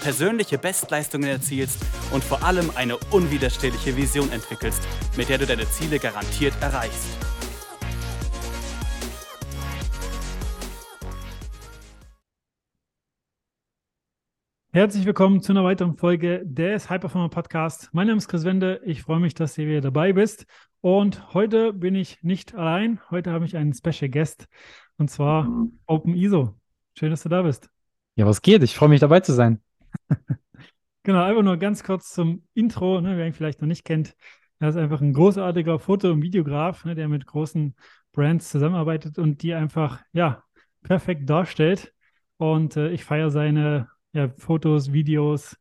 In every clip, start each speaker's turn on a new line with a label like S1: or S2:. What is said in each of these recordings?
S1: persönliche Bestleistungen erzielst und vor allem eine unwiderstehliche Vision entwickelst, mit der du deine Ziele garantiert erreichst.
S2: Herzlich willkommen zu einer weiteren Folge des High Performer Podcast. Mein Name ist Chris Wende. Ich freue mich, dass du wieder dabei bist. Und heute bin ich nicht allein. Heute habe ich einen Special Guest und zwar Open ISO. Schön, dass du da bist.
S3: Ja, was geht? Ich freue mich dabei zu sein.
S2: genau, einfach nur ganz kurz zum Intro, ne, wer ihn vielleicht noch nicht kennt. Er ist einfach ein großartiger Foto- und Videograf, ne, der mit großen Brands zusammenarbeitet und die einfach, ja, perfekt darstellt. Und äh, ich feiere seine ja, Fotos, Videos,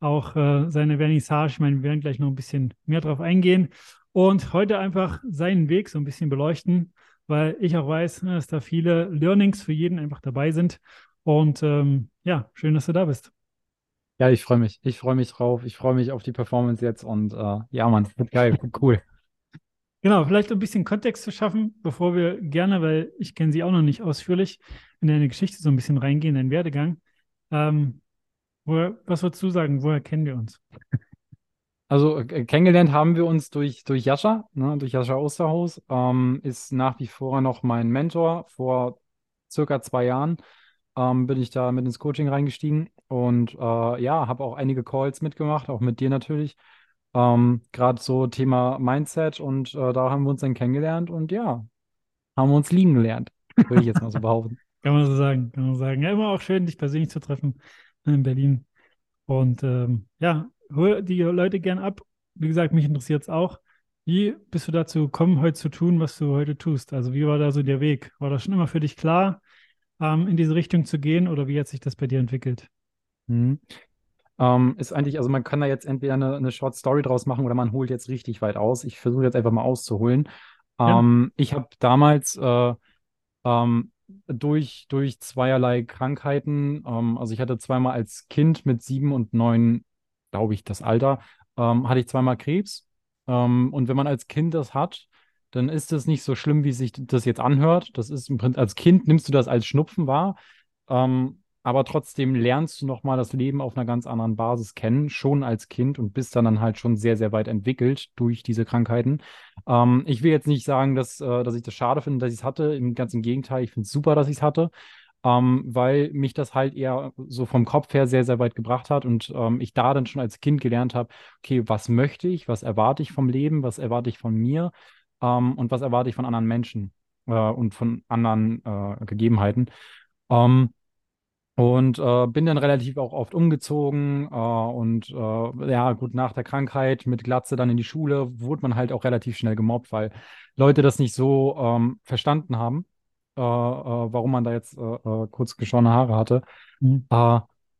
S2: auch äh, seine Vernissage. Ich meine, wir werden gleich noch ein bisschen mehr drauf eingehen. Und heute einfach seinen Weg so ein bisschen beleuchten, weil ich auch weiß, ne, dass da viele Learnings für jeden einfach dabei sind. Und ähm, ja, schön, dass du da bist.
S3: Ja, ich freue mich. Ich freue mich drauf. Ich freue mich auf die Performance jetzt und äh, ja, Mann, wird geil, cool.
S2: Genau, vielleicht ein bisschen Kontext zu schaffen, bevor wir gerne, weil ich kenne sie auch noch nicht ausführlich, in deine Geschichte so ein bisschen reingehen, deinen Werdegang. Ähm, woher, was würdest du sagen, woher kennen wir uns?
S3: Also äh, kennengelernt haben wir uns durch, durch Jascha, ne, durch Jascha Osterhaus. Ähm, ist nach wie vor noch mein Mentor. Vor circa zwei Jahren ähm, bin ich da mit ins Coaching reingestiegen und äh, ja, habe auch einige Calls mitgemacht, auch mit dir natürlich. Ähm, Gerade so Thema Mindset und äh, da haben wir uns dann kennengelernt und ja, haben wir uns lieben gelernt, würde ich jetzt mal so behaupten.
S2: kann man so sagen, kann man sagen. Ja, immer auch schön, dich persönlich zu treffen in Berlin. Und ähm, ja, hol die Leute gern ab. Wie gesagt, mich interessiert es auch. Wie bist du dazu gekommen, heute zu tun, was du heute tust? Also wie war da so der Weg? War das schon immer für dich klar, ähm, in diese Richtung zu gehen oder wie hat sich das bei dir entwickelt?
S3: Mhm. Ähm, ist eigentlich, also man kann da jetzt entweder eine, eine Short Story draus machen oder man holt jetzt richtig weit aus. Ich versuche jetzt einfach mal auszuholen. Ja. Ähm, ich habe damals äh, ähm, durch, durch zweierlei Krankheiten, ähm, also ich hatte zweimal als Kind mit sieben und neun, glaube ich, das Alter, ähm, hatte ich zweimal Krebs. Und wenn man als Kind das hat, dann ist das nicht so schlimm, wie sich das jetzt anhört. Das ist im Prinzip, als Kind nimmst du das als Schnupfen wahr. Ähm, aber trotzdem lernst du nochmal das Leben auf einer ganz anderen Basis kennen, schon als Kind und bist dann, dann halt schon sehr, sehr weit entwickelt durch diese Krankheiten. Ähm, ich will jetzt nicht sagen, dass, äh, dass ich das schade finde, dass ich es hatte. Im ganzen Gegenteil, ich finde es super, dass ich es hatte. Ähm, weil mich das halt eher so vom Kopf her sehr, sehr weit gebracht hat und ähm, ich da dann schon als Kind gelernt habe, okay, was möchte ich, was erwarte ich vom Leben, was erwarte ich von mir ähm, und was erwarte ich von anderen Menschen äh, und von anderen äh, Gegebenheiten. Ähm, und äh, bin dann relativ auch oft umgezogen äh, und äh, ja, gut, nach der Krankheit mit Glatze dann in die Schule wurde man halt auch relativ schnell gemobbt, weil Leute das nicht so ähm, verstanden haben, äh, warum man da jetzt kurz geschorene Haare hatte. Mhm.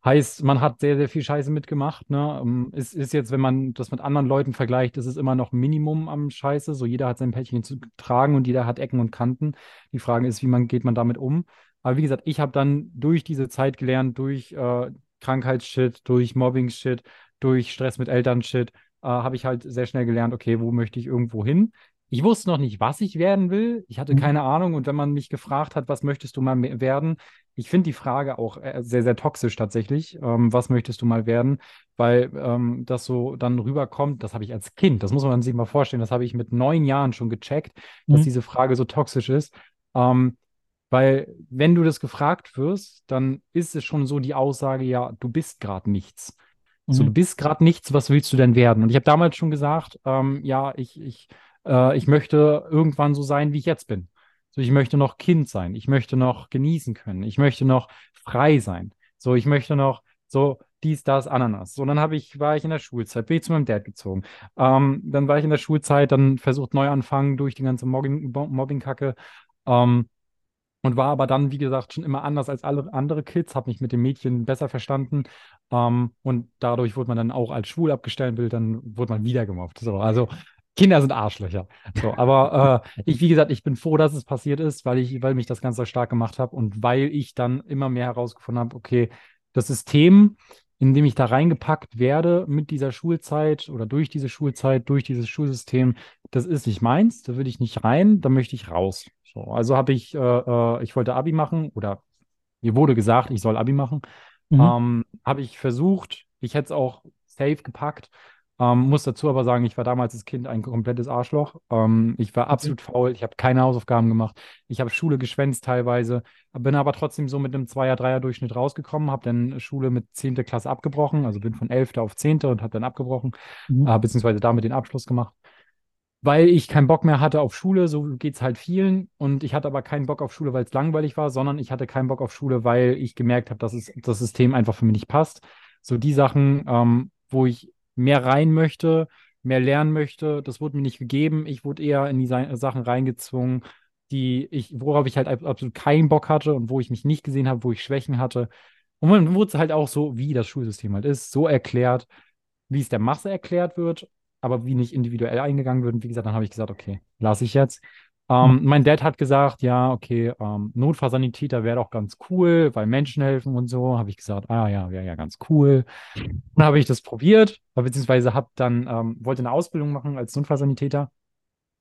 S3: Heißt, man hat sehr, sehr viel Scheiße mitgemacht. Ne? Ähm, ist, ist jetzt, wenn man das mit anderen Leuten vergleicht, ist es immer noch Minimum am Scheiße. So jeder hat sein Päckchen zu tragen und jeder hat Ecken und Kanten. Die Frage ist, wie man geht man damit um? Aber wie gesagt, ich habe dann durch diese Zeit gelernt, durch äh, Krankheitsshit, durch Mobbing-Shit, durch Stress mit Eltern-Shit, äh, habe ich halt sehr schnell gelernt, okay, wo möchte ich irgendwo hin? Ich wusste noch nicht, was ich werden will. Ich hatte mhm. keine Ahnung. Und wenn man mich gefragt hat, was möchtest du mal werden, ich finde die Frage auch äh, sehr, sehr toxisch tatsächlich. Ähm, was möchtest du mal werden? Weil ähm, das so dann rüberkommt, das habe ich als Kind, das muss man sich mal vorstellen, das habe ich mit neun Jahren schon gecheckt, dass mhm. diese Frage so toxisch ist. Ähm, weil wenn du das gefragt wirst, dann ist es schon so die Aussage, ja, du bist gerade nichts. Mhm. So, du bist gerade nichts, was willst du denn werden? Und ich habe damals schon gesagt, ähm, ja, ich, ich, äh, ich möchte irgendwann so sein, wie ich jetzt bin. So, ich möchte noch Kind sein, ich möchte noch genießen können, ich möchte noch frei sein. So, ich möchte noch so dies, das, Ananas. So, dann habe ich, war ich in der Schulzeit, bin ich zu meinem Dad gezogen. Ähm, dann war ich in der Schulzeit, dann versucht Neuanfangen durch die ganze Mobbing-Kacke. Ähm, und war aber dann, wie gesagt, schon immer anders als alle andere Kids, habe mich mit dem Mädchen besser verstanden ähm, und dadurch wurde man dann auch als schwul abgestempelt, dann wurde man wieder gemobbt. So, also Kinder sind Arschlöcher. So, aber äh, ich, wie gesagt, ich bin froh, dass es passiert ist, weil ich, weil mich das Ganze stark gemacht habe und weil ich dann immer mehr herausgefunden habe, okay, das System, in dem ich da reingepackt werde mit dieser Schulzeit oder durch diese Schulzeit, durch dieses Schulsystem, das ist nicht meins, da würde ich nicht rein, da möchte ich raus. So, also habe ich, äh, äh, ich wollte Abi machen oder mir wurde gesagt, ich soll Abi machen. Mhm. Ähm, habe ich versucht, ich hätte es auch safe gepackt, ähm, muss dazu aber sagen, ich war damals als Kind ein komplettes Arschloch. Ähm, ich war absolut faul, ich habe keine Hausaufgaben gemacht. Ich habe Schule geschwänzt teilweise, bin aber trotzdem so mit einem Zweier-, Dreier-Durchschnitt rausgekommen, habe dann Schule mit 10. Klasse abgebrochen, also bin von 11. auf 10. und habe dann abgebrochen, mhm. äh, beziehungsweise damit den Abschluss gemacht. Weil ich keinen Bock mehr hatte auf Schule, so geht es halt vielen. Und ich hatte aber keinen Bock auf Schule, weil es langweilig war, sondern ich hatte keinen Bock auf Schule, weil ich gemerkt habe, dass es, das System einfach für mich nicht passt. So die Sachen, ähm, wo ich mehr rein möchte, mehr lernen möchte. Das wurde mir nicht gegeben. Ich wurde eher in die Sachen reingezwungen, die ich, worauf ich halt absolut keinen Bock hatte und wo ich mich nicht gesehen habe, wo ich Schwächen hatte. Und dann wurde es halt auch so, wie das Schulsystem halt ist, so erklärt, wie es der Masse erklärt wird, aber wie nicht individuell eingegangen wird. Und wie gesagt, dann habe ich gesagt, okay, lasse ich jetzt. Ähm, mhm. Mein Dad hat gesagt, ja, okay, ähm, Notfallsanitäter wäre doch ganz cool, weil Menschen helfen und so. Habe ich gesagt, ah ja, wäre ja ganz cool. Dann habe ich das probiert, beziehungsweise habe dann, ähm, wollte eine Ausbildung machen als Notfallsanitäter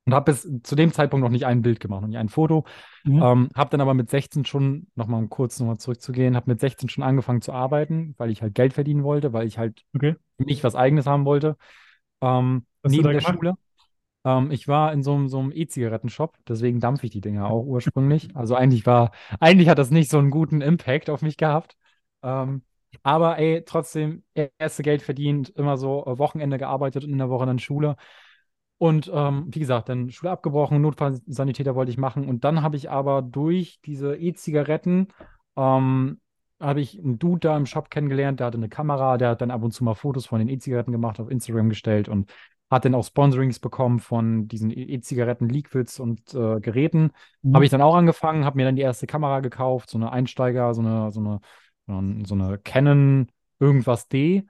S3: und habe bis zu dem Zeitpunkt noch nicht ein Bild gemacht und nicht ein Foto. Mhm. Ähm, habe dann aber mit 16 schon, nochmal um kurz nochmal zurückzugehen, habe mit 16 schon angefangen zu arbeiten, weil ich halt Geld verdienen wollte, weil ich halt okay. nicht was Eigenes haben wollte. Ähm, neben der gemacht? Schule. Ähm, ich war in so einem, so einem E-Zigaretten-Shop, deswegen dampfe ich die Dinger auch ursprünglich. Also eigentlich war, eigentlich hat das nicht so einen guten Impact auf mich gehabt. Ähm, aber ey, trotzdem, erste Geld verdient, immer so äh, Wochenende gearbeitet und in der Woche dann Schule. Und ähm, wie gesagt, dann Schule abgebrochen, Notfallsanitäter wollte ich machen. Und dann habe ich aber durch diese E-Zigaretten ähm, habe ich einen Dude da im Shop kennengelernt, der hatte eine Kamera, der hat dann ab und zu mal Fotos von den E-Zigaretten gemacht, auf Instagram gestellt und hat dann auch Sponsorings bekommen von diesen e- E-Zigaretten, Liquids und äh, Geräten. Mhm. Habe ich dann auch angefangen, habe mir dann die erste Kamera gekauft, so eine Einsteiger, so eine, so eine, so eine Canon irgendwas D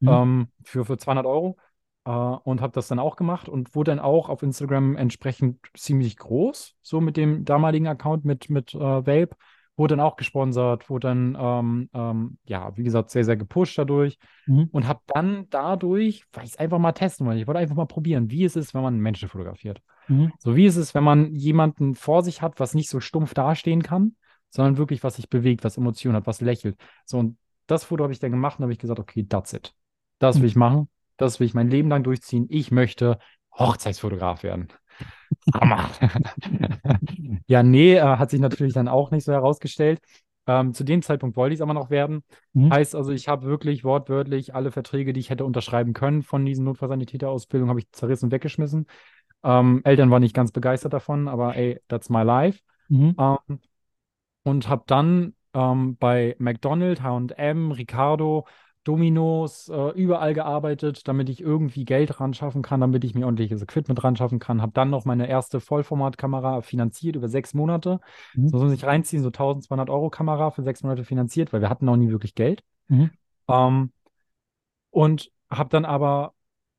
S3: mhm. ähm, für, für 200 Euro. Uh, und habe das dann auch gemacht und wurde dann auch auf Instagram entsprechend ziemlich groß, so mit dem damaligen Account mit, mit uh, Vape wurde dann auch gesponsert, wurde dann, ähm, ähm, ja, wie gesagt, sehr, sehr gepusht dadurch mhm. und habe dann dadurch, weil ich es einfach mal testen wollte, ich wollte einfach mal probieren, wie es ist, wenn man Menschen fotografiert. Mhm. So wie es ist, wenn man jemanden vor sich hat, was nicht so stumpf dastehen kann, sondern wirklich, was sich bewegt, was Emotionen hat, was lächelt. So, und das Foto habe ich dann gemacht und habe ich gesagt, okay, that's it. Das will mhm. ich machen. Das will ich mein Leben lang durchziehen. Ich möchte Hochzeitsfotograf werden. Hammer. ja, nee, äh, hat sich natürlich dann auch nicht so herausgestellt. Ähm, zu dem Zeitpunkt wollte ich es aber noch werden. Mhm. Heißt also, ich habe wirklich wortwörtlich alle Verträge, die ich hätte unterschreiben können von diesen Notfallsanitäterausbildungen, habe ich zerrissen und weggeschmissen. Ähm, Eltern waren nicht ganz begeistert davon, aber ey, that's my life. Mhm. Ähm, und habe dann ähm, bei McDonald's, H&M, Ricardo Dominos, äh, überall gearbeitet, damit ich irgendwie Geld ran schaffen kann, damit ich mir ordentliches Equipment ran schaffen kann. Habe dann noch meine erste Vollformatkamera finanziert über sechs Monate. Mhm. So muss man sich reinziehen, so 1200 Euro Kamera für sechs Monate finanziert, weil wir hatten noch nie wirklich Geld. Mhm. Ähm, und habe dann aber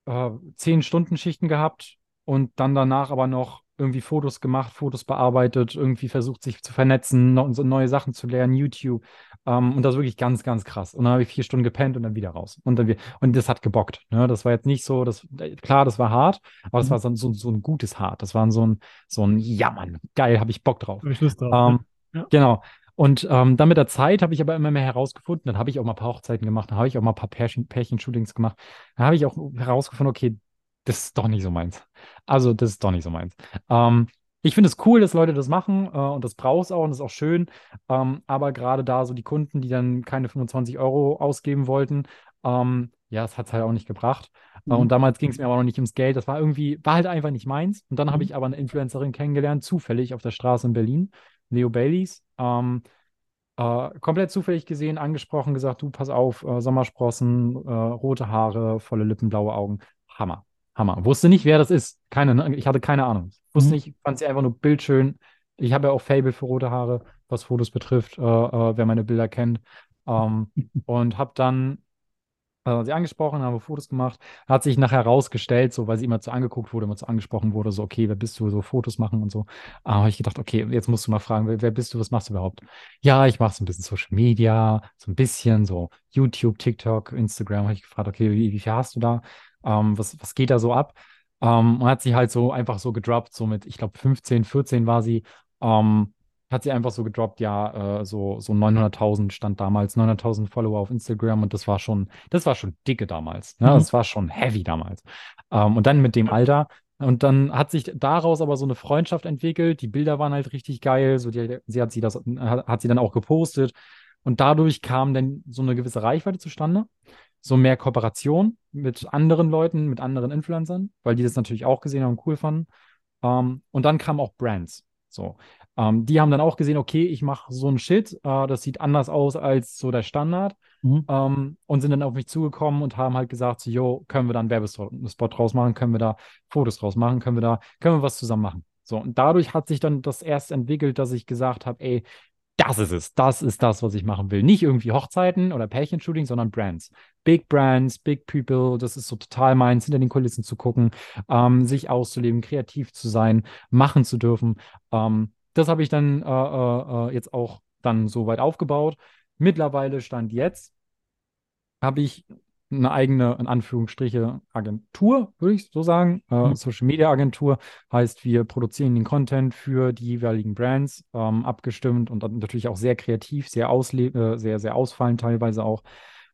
S3: äh, zehn Stunden Schichten gehabt und dann danach aber noch irgendwie Fotos gemacht, Fotos bearbeitet, irgendwie versucht, sich zu vernetzen, neue Sachen zu lernen, YouTube. Ähm, und das wirklich ganz, ganz krass. Und dann habe ich vier Stunden gepennt und dann wieder raus. Und, dann, und das hat gebockt. Ne? Das war jetzt nicht so, das, klar, das war hart, aber das mhm. war so, so, so ein gutes Hart. Das war so ein, so ein, ja, Mann, geil, habe ich Bock drauf. Ich drauf ähm, ja. Genau. Und ähm, dann mit der Zeit habe ich aber immer mehr herausgefunden, dann habe ich auch mal ein paar Hochzeiten gemacht, dann habe ich auch mal ein paar Pärchen, Pärchen-Shootings gemacht. Dann habe ich auch herausgefunden, okay, das ist doch nicht so meins. Also, das ist doch nicht so meins. Ähm, ich finde es cool, dass Leute das machen äh, und das braucht es auch und das ist auch schön. Ähm, aber gerade da so die Kunden, die dann keine 25 Euro ausgeben wollten, ähm, ja, das hat es halt auch nicht gebracht. Äh, mhm. und damals ging es mir aber noch nicht ums Geld. Das war irgendwie, war halt einfach nicht meins. Und dann mhm. habe ich aber eine Influencerin kennengelernt, zufällig auf der Straße in Berlin, Leo Baileys. Ähm, äh, komplett zufällig gesehen, angesprochen, gesagt, du, pass auf, äh, Sommersprossen, äh, rote Haare, volle Lippen, blaue Augen. Hammer. Hammer. Wusste nicht, wer das ist. Keine, ne, ich hatte keine Ahnung. Wusste mhm. nicht, fand sie einfach nur bildschön. Ich habe ja auch Fable für rote Haare, was Fotos betrifft, äh, äh, wer meine Bilder kennt. Ähm, und habe dann äh, sie angesprochen, haben Fotos gemacht. Hat sich nachher herausgestellt, so weil sie immer zu angeguckt wurde, immer zu angesprochen wurde, so, okay, wer bist du, so Fotos machen und so. Aber habe ich gedacht, okay, jetzt musst du mal fragen, wer, wer bist du, was machst du überhaupt? Ja, ich mache so ein bisschen Social Media, so ein bisschen so YouTube, TikTok, Instagram. Habe ich gefragt, okay, wie, wie viel hast du da? Ähm, was, was geht da so ab? Ähm, und hat sie halt so einfach so gedroppt, so mit, ich glaube, 15, 14 war sie. Ähm, hat sie einfach so gedroppt, ja, äh, so, so 900.000 stand damals, 900.000 Follower auf Instagram und das war schon, das war schon dicke damals, ne? Mhm. Das war schon heavy damals. Ähm, und dann mit dem Alter, und dann hat sich daraus aber so eine Freundschaft entwickelt, die Bilder waren halt richtig geil, so die, sie hat sie das, hat sie dann auch gepostet und dadurch kam dann so eine gewisse Reichweite zustande, so mehr Kooperation mit anderen Leuten, mit anderen Influencern, weil die das natürlich auch gesehen haben und cool fanden. Ähm, und dann kamen auch Brands. So, ähm, die haben dann auch gesehen, okay, ich mache so ein Shit, äh, das sieht anders aus als so der Standard. Mhm. Ähm, und sind dann auf mich zugekommen und haben halt gesagt, so, yo, können wir da einen Werbespot draus machen, können wir da Fotos draus machen, können wir da, können wir was zusammen machen. So, und dadurch hat sich dann das erst entwickelt, dass ich gesagt habe, ey, das ist es, das ist das, was ich machen will. Nicht irgendwie Hochzeiten oder Pärchenshooting, sondern Brands. Big Brands, Big People, das ist so total meins, hinter den Kulissen zu gucken, ähm, sich auszuleben, kreativ zu sein, machen zu dürfen. Ähm, das habe ich dann äh, äh, äh, jetzt auch dann so weit aufgebaut. Mittlerweile stand jetzt, habe ich eine eigene, in Anführungsstriche, Agentur, würde ich so sagen. Äh, mhm. Social Media Agentur heißt, wir produzieren den Content für die jeweiligen Brands, ähm, abgestimmt und natürlich auch sehr kreativ, sehr, ausle äh, sehr, sehr ausfallend teilweise auch.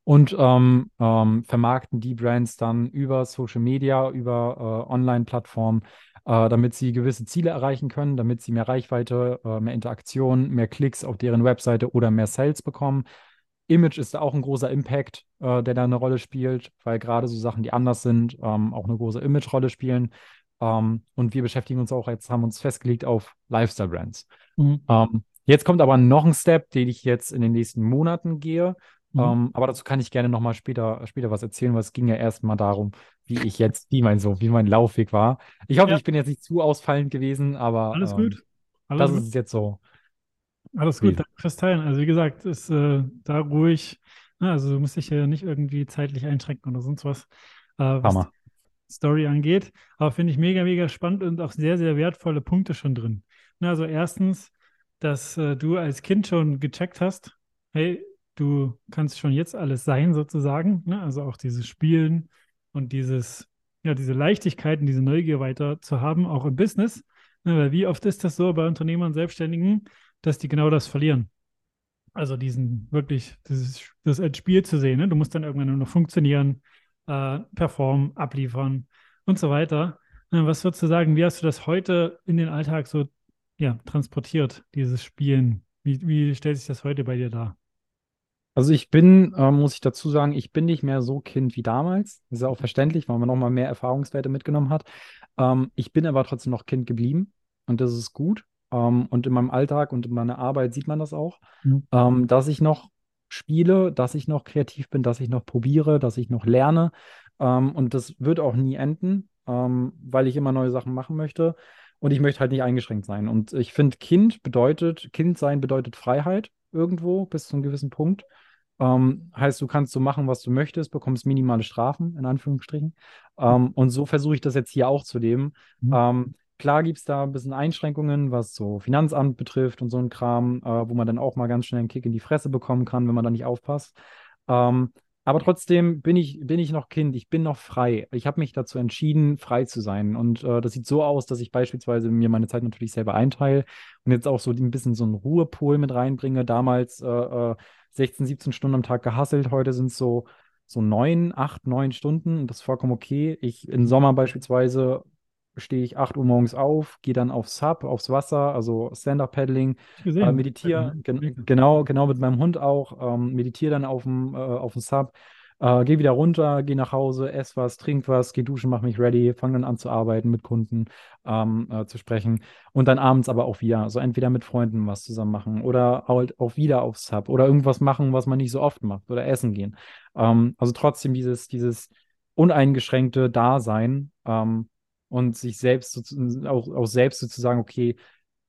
S3: Und ähm, ähm, vermarkten die Brands dann über Social Media, über äh, Online-Plattformen, äh, damit sie gewisse Ziele erreichen können, damit sie mehr Reichweite, äh, mehr Interaktion, mehr Klicks auf deren Webseite oder mehr Sales bekommen. Image ist da auch ein großer Impact, äh, der da eine Rolle spielt, weil gerade so Sachen, die anders sind, ähm, auch eine große Image-Rolle spielen. Ähm, und wir beschäftigen uns auch jetzt, haben uns festgelegt auf Lifestyle-Brands. Mhm. Ähm, jetzt kommt aber noch ein Step, den ich jetzt in den nächsten Monaten gehe. Mhm. Ähm, aber dazu kann ich gerne nochmal später, später was erzählen, weil es ging ja erstmal darum, wie ich jetzt, wie mein so, wie mein Laufweg war. Ich hoffe, ja. ich bin jetzt nicht zu ausfallend gewesen, aber
S2: alles gut.
S3: Ähm, alles das gut. ist jetzt so.
S2: Alles gut, danke fürs Teilen. Also wie gesagt, ist äh, da ruhig, ne, also du musst dich ja nicht irgendwie zeitlich einschränken oder sonst was, äh, was Hammer. die Story angeht. Aber finde ich mega, mega spannend und auch sehr, sehr wertvolle Punkte schon drin. Ne, also erstens, dass äh, du als Kind schon gecheckt hast, hey, du kannst schon jetzt alles sein sozusagen. Ne? Also auch dieses Spielen und dieses, ja, diese Leichtigkeit und diese Neugier weiter zu haben, auch im Business. Ne? Weil wie oft ist das so bei Unternehmern, Selbstständigen, dass die genau das verlieren. Also diesen wirklich, dieses, das als Spiel zu sehen. Ne? Du musst dann irgendwann nur noch funktionieren, äh, performen, abliefern und so weiter. Äh, was würdest du sagen, wie hast du das heute in den Alltag so ja, transportiert, dieses Spielen? Wie, wie stellt sich das heute bei dir dar?
S3: Also ich bin, äh, muss ich dazu sagen, ich bin nicht mehr so Kind wie damals. Das ist ja auch verständlich, weil man nochmal mehr Erfahrungswerte mitgenommen hat. Ähm, ich bin aber trotzdem noch Kind geblieben und das ist gut. Ähm, und in meinem Alltag und in meiner Arbeit sieht man das auch, mhm. ähm, dass ich noch spiele, dass ich noch kreativ bin, dass ich noch probiere, dass ich noch lerne. Ähm, und das wird auch nie enden, ähm, weil ich immer neue Sachen machen möchte. Und ich möchte halt nicht eingeschränkt sein. Und ich finde, Kind bedeutet, Kind sein bedeutet Freiheit irgendwo bis zu einem gewissen Punkt. Ähm, heißt, du kannst so machen, was du möchtest, bekommst minimale Strafen, in Anführungsstrichen. Ähm, und so versuche ich das jetzt hier auch zu leben. Mhm. Ähm, Klar gibt es da ein bisschen Einschränkungen, was so Finanzamt betrifft und so ein Kram, äh, wo man dann auch mal ganz schnell einen Kick in die Fresse bekommen kann, wenn man da nicht aufpasst. Ähm, aber trotzdem bin ich, bin ich noch Kind, ich bin noch frei. Ich habe mich dazu entschieden, frei zu sein. Und äh, das sieht so aus, dass ich beispielsweise mir meine Zeit natürlich selber einteile und jetzt auch so ein bisschen so einen Ruhepol mit reinbringe. Damals äh, 16, äh, 17 Stunden am Tag gehasselt, heute sind es so, so neun, acht, neun Stunden. Und das ist vollkommen okay. Ich im Sommer beispielsweise stehe ich 8 Uhr morgens auf, gehe dann aufs Sub, aufs Wasser, also Stand-Up-Paddling, äh, meditiere, gen genau, genau mit meinem Hund auch, ähm, meditiere dann auf dem, äh, auf dem Sub, äh, gehe wieder runter, gehe nach Hause, esse was, trink was, gehe duschen, mache mich ready, fange dann an zu arbeiten, mit Kunden ähm, äh, zu sprechen und dann abends aber auch wieder, also entweder mit Freunden was zusammen machen oder halt auch wieder aufs Sub oder irgendwas machen, was man nicht so oft macht oder essen gehen. Ähm, also trotzdem dieses, dieses uneingeschränkte Dasein, ähm, und sich selbst auch, auch selbst sozusagen, okay,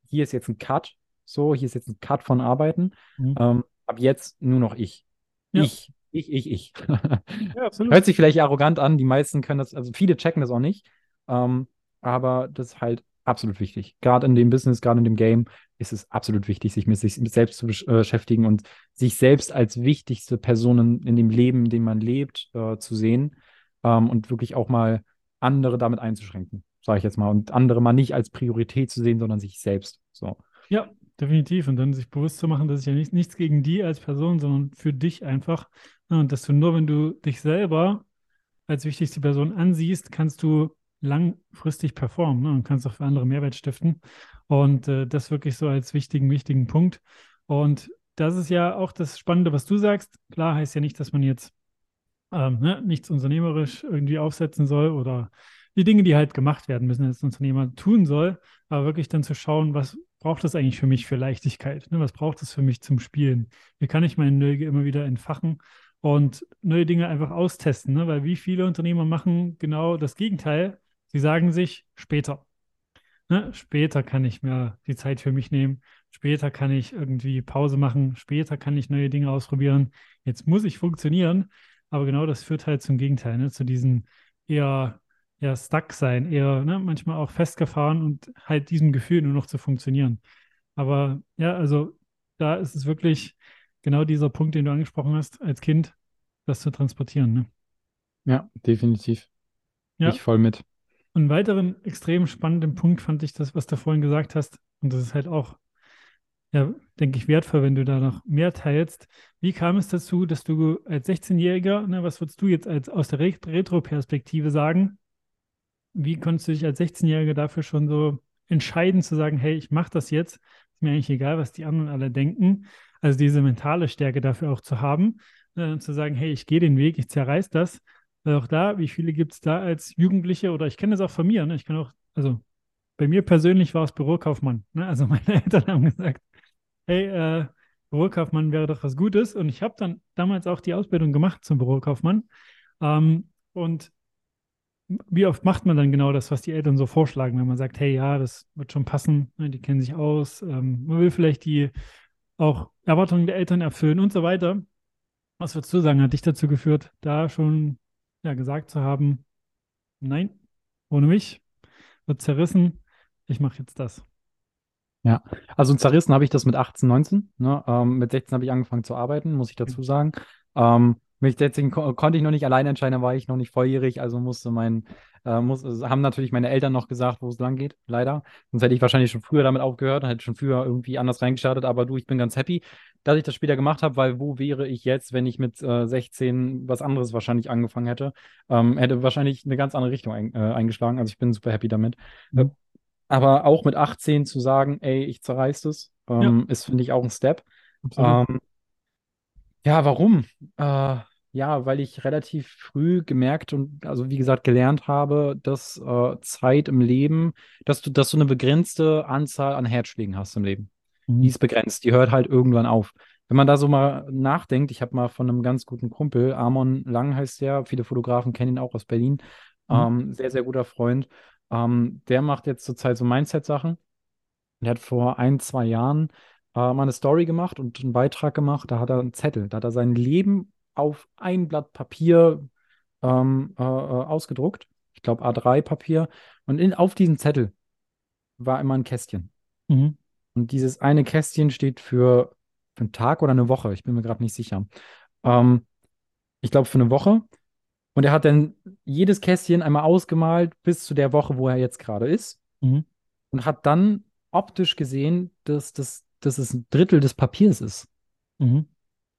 S3: hier ist jetzt ein Cut, so, hier ist jetzt ein Cut von Arbeiten. Mhm. Ähm, ab jetzt nur noch ich. Ja. Ich Ich, ich, ich. Ja. Hört sich vielleicht arrogant an, die meisten können das, also viele checken das auch nicht. Ähm, aber das ist halt absolut wichtig. Gerade in dem Business, gerade in dem Game ist es absolut wichtig, sich mit sich selbst zu äh, beschäftigen und sich selbst als wichtigste Person in, in dem Leben, in dem man lebt, äh, zu sehen ähm, und wirklich auch mal andere damit einzuschränken, sage ich jetzt mal. Und andere mal nicht als Priorität zu sehen, sondern sich selbst. So.
S2: Ja, definitiv. Und dann sich bewusst zu machen, dass es ja nicht, nichts gegen die als Person, sondern für dich einfach. Und dass du nur, wenn du dich selber als wichtigste Person ansiehst, kannst du langfristig performen ne? und kannst auch für andere Mehrwert stiften. Und äh, das wirklich so als wichtigen, wichtigen Punkt. Und das ist ja auch das Spannende, was du sagst. Klar heißt ja nicht, dass man jetzt ähm, ne, nichts unternehmerisch irgendwie aufsetzen soll oder die Dinge, die halt gemacht werden müssen, als Unternehmer tun soll, aber wirklich dann zu schauen, was braucht das eigentlich für mich für Leichtigkeit? Ne? Was braucht es für mich zum Spielen? Wie kann ich meine Neugier immer wieder entfachen und neue Dinge einfach austesten? Ne? Weil wie viele Unternehmer machen genau das Gegenteil? Sie sagen sich später. Ne? Später kann ich mir die Zeit für mich nehmen. Später kann ich irgendwie Pause machen. Später kann ich neue Dinge ausprobieren. Jetzt muss ich funktionieren. Aber genau das führt halt zum Gegenteil, ne? zu diesem eher, eher stuck sein, eher ne? manchmal auch festgefahren und halt diesem Gefühl nur noch zu funktionieren. Aber ja, also da ist es wirklich genau dieser Punkt, den du angesprochen hast, als Kind, das zu transportieren. Ne?
S3: Ja, definitiv. Ja. Ich voll mit.
S2: Einen weiteren extrem spannenden Punkt fand ich das, was du vorhin gesagt hast. Und das ist halt auch ja, denke ich, wertvoll, wenn du da noch mehr teilst. Wie kam es dazu, dass du als 16-Jähriger, ne, was würdest du jetzt als, aus der Retro-Perspektive sagen? Wie konntest du dich als 16-Jähriger dafür schon so entscheiden, zu sagen, hey, ich mache das jetzt, ist mir eigentlich egal, was die anderen alle denken. Also diese mentale Stärke dafür auch zu haben, äh, zu sagen, hey, ich gehe den Weg, ich zerreiß das. Weil auch da, wie viele gibt es da als Jugendliche oder ich kenne das auch von mir, ne? ich kann auch, also bei mir persönlich war es Bürokaufmann. Ne? Also meine Eltern haben gesagt, hey, äh, Bürokaufmann wäre doch was Gutes. Und ich habe dann damals auch die Ausbildung gemacht zum Bürokaufmann. Ähm, und wie oft macht man dann genau das, was die Eltern so vorschlagen, wenn man sagt, hey, ja, das wird schon passen, ne, die kennen sich aus, ähm, man will vielleicht die auch Erwartungen der Eltern erfüllen und so weiter. Was würdest du sagen, hat dich dazu geführt, da schon ja, gesagt zu haben, nein, ohne mich, wird zerrissen, ich mache jetzt das.
S3: Ja, also zerrissen habe ich das mit 18, 19. Ne? Ähm, mit 16 habe ich angefangen zu arbeiten, muss ich dazu sagen. Ähm, mit 16 ko konnte ich noch nicht alleine entscheiden, da war ich noch nicht volljährig, also musste mein, äh, muss, also haben natürlich meine Eltern noch gesagt, wo es lang geht, leider. Sonst hätte ich wahrscheinlich schon früher damit aufgehört, hätte schon früher irgendwie anders reingestartet, aber du, ich bin ganz happy, dass ich das später gemacht habe, weil wo wäre ich jetzt, wenn ich mit äh, 16 was anderes wahrscheinlich angefangen hätte? Ähm, hätte wahrscheinlich eine ganz andere Richtung ein, äh, eingeschlagen, also ich bin super happy damit. Mhm. Aber auch mit 18 zu sagen, ey, ich zerreiß das, ähm, ja. ist, finde ich, auch ein Step. Ähm, ja, warum? Äh, ja, weil ich relativ früh gemerkt und also wie gesagt gelernt habe, dass äh, Zeit im Leben, dass du, dass du eine begrenzte Anzahl an Herzschlägen hast im Leben. Mhm. Die ist begrenzt, die hört halt irgendwann auf. Wenn man da so mal nachdenkt, ich habe mal von einem ganz guten Kumpel, Amon Lang heißt der, viele Fotografen kennen ihn auch aus Berlin, mhm. ähm, sehr, sehr guter Freund. Ähm, der macht jetzt zurzeit so Mindset-Sachen. Der hat vor ein, zwei Jahren äh, mal eine Story gemacht und einen Beitrag gemacht. Da hat er einen Zettel. Da hat er sein Leben auf ein Blatt Papier ähm, äh, äh ausgedruckt. Ich glaube A3-Papier. Und in, auf diesem Zettel war immer ein Kästchen. Mhm. Und dieses eine Kästchen steht für, für einen Tag oder eine Woche. Ich bin mir gerade nicht sicher. Ähm, ich glaube für eine Woche. Und er hat dann jedes Kästchen einmal ausgemalt bis zu der Woche, wo er jetzt gerade ist. Mhm. Und hat dann optisch gesehen, dass, dass, dass es ein Drittel des Papiers ist. Mhm.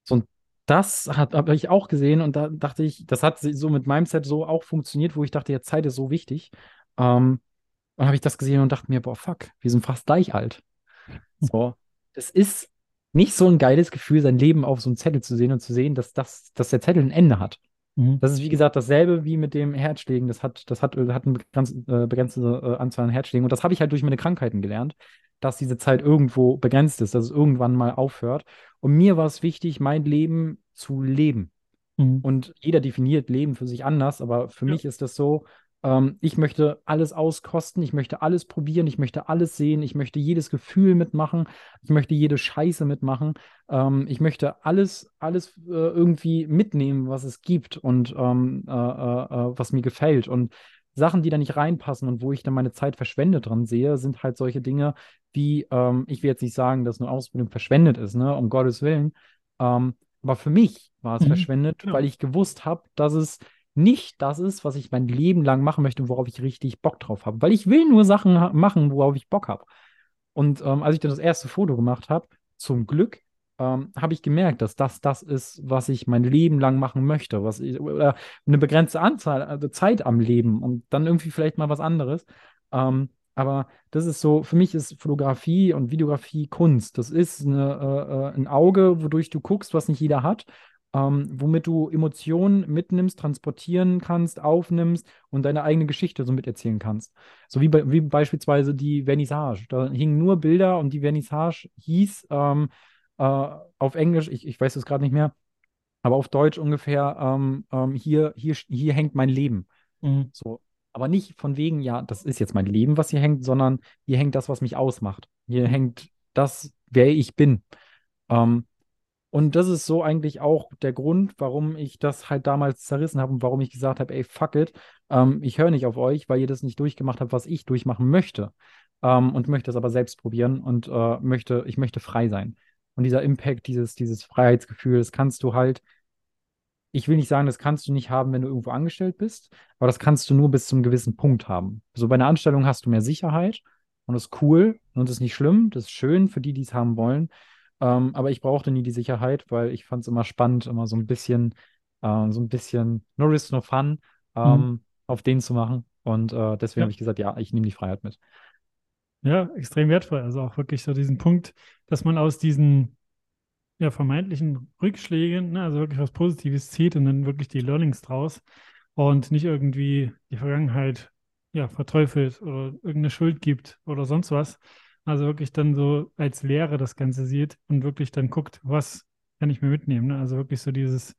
S3: So, und das habe ich auch gesehen und da dachte ich, das hat so mit meinem Set so auch funktioniert, wo ich dachte, ja, Zeit ist so wichtig. Ähm, und habe ich das gesehen und dachte mir, boah, fuck, wir sind fast gleich alt. So, das ist nicht so ein geiles Gefühl, sein Leben auf so einem Zettel zu sehen und zu sehen, dass, das, dass der Zettel ein Ende hat. Mhm. Das ist, wie gesagt, dasselbe wie mit dem Herzschlägen. Das hat, das hat, hat eine äh, begrenzte äh, Anzahl an Herzschlägen. Und das habe ich halt durch meine Krankheiten gelernt, dass diese Zeit irgendwo begrenzt ist, dass es irgendwann mal aufhört. Und mir war es wichtig, mein Leben zu leben. Mhm. Und jeder definiert Leben für sich anders, aber für ja. mich ist das so, ähm, ich möchte alles auskosten, ich möchte alles probieren, ich möchte alles sehen, ich möchte jedes Gefühl mitmachen, ich möchte jede Scheiße mitmachen, ähm, ich möchte alles, alles äh, irgendwie mitnehmen, was es gibt und ähm, äh, äh, äh was mir gefällt. Und Sachen, die da nicht reinpassen und wo ich dann meine Zeit verschwendet dran sehe, sind halt solche Dinge, wie, ähm, ich will jetzt nicht sagen, dass eine Ausbildung verschwendet ist, ne, um Gottes Willen. Ähm, aber für mich war es mhm, verschwendet, genau. weil ich gewusst habe, dass es nicht das ist, was ich mein Leben lang machen möchte und worauf ich richtig Bock drauf habe. Weil ich will nur Sachen machen, worauf ich Bock habe. Und ähm, als ich dann das erste Foto gemacht habe, zum Glück, ähm, habe ich gemerkt, dass das das ist, was ich mein Leben lang machen möchte, was ich, oder eine begrenzte Anzahl, also Zeit am Leben und dann irgendwie vielleicht mal was anderes. Ähm, aber das ist so, für mich ist Fotografie und Videografie Kunst. Das ist eine, äh, äh ein Auge, wodurch du guckst, was nicht jeder hat, ähm, womit du Emotionen mitnimmst, transportieren kannst, aufnimmst und deine eigene Geschichte so miterzählen kannst. So wie, wie beispielsweise die Vernissage. Da hingen nur Bilder und die Vernissage hieß ähm, äh, auf Englisch, ich, ich weiß es gerade nicht mehr, aber auf Deutsch ungefähr, ähm, ähm, hier, hier, hier hängt mein Leben. Mhm. So. Aber nicht von wegen, ja, das ist jetzt mein Leben, was hier hängt, sondern hier hängt das, was mich ausmacht. Hier mhm. hängt das, wer ich bin. Ähm, und das ist so eigentlich auch der Grund, warum ich das halt damals zerrissen habe und warum ich gesagt habe, ey, fuck it, ähm, ich höre nicht auf euch, weil ihr das nicht durchgemacht habt, was ich durchmachen möchte. Ähm, und möchte es aber selbst probieren und äh, möchte, ich möchte frei sein. Und dieser Impact, dieses, dieses Freiheitsgefühl, das kannst du halt, ich will nicht sagen, das kannst du nicht haben, wenn du irgendwo angestellt bist, aber das kannst du nur bis zu einem gewissen Punkt haben. So bei einer Anstellung hast du mehr Sicherheit und das ist cool und das ist nicht schlimm, das ist schön für die, die es haben wollen. Ähm, aber ich brauchte nie die Sicherheit, weil ich fand es immer spannend, immer so ein bisschen, äh, so ein bisschen no risk, no fun ähm, mhm. auf den zu machen. Und äh, deswegen ja. habe ich gesagt, ja, ich nehme die Freiheit mit.
S2: Ja, extrem wertvoll. Also auch wirklich so diesen Punkt, dass man aus diesen ja, vermeintlichen Rückschlägen, ne, also wirklich was Positives zieht und dann wirklich die Learnings draus und nicht irgendwie die Vergangenheit ja, verteufelt oder irgendeine Schuld gibt oder sonst was. Also wirklich dann so als Lehre das Ganze sieht und wirklich dann guckt, was kann ich mir mitnehmen. Ne? Also wirklich so dieses,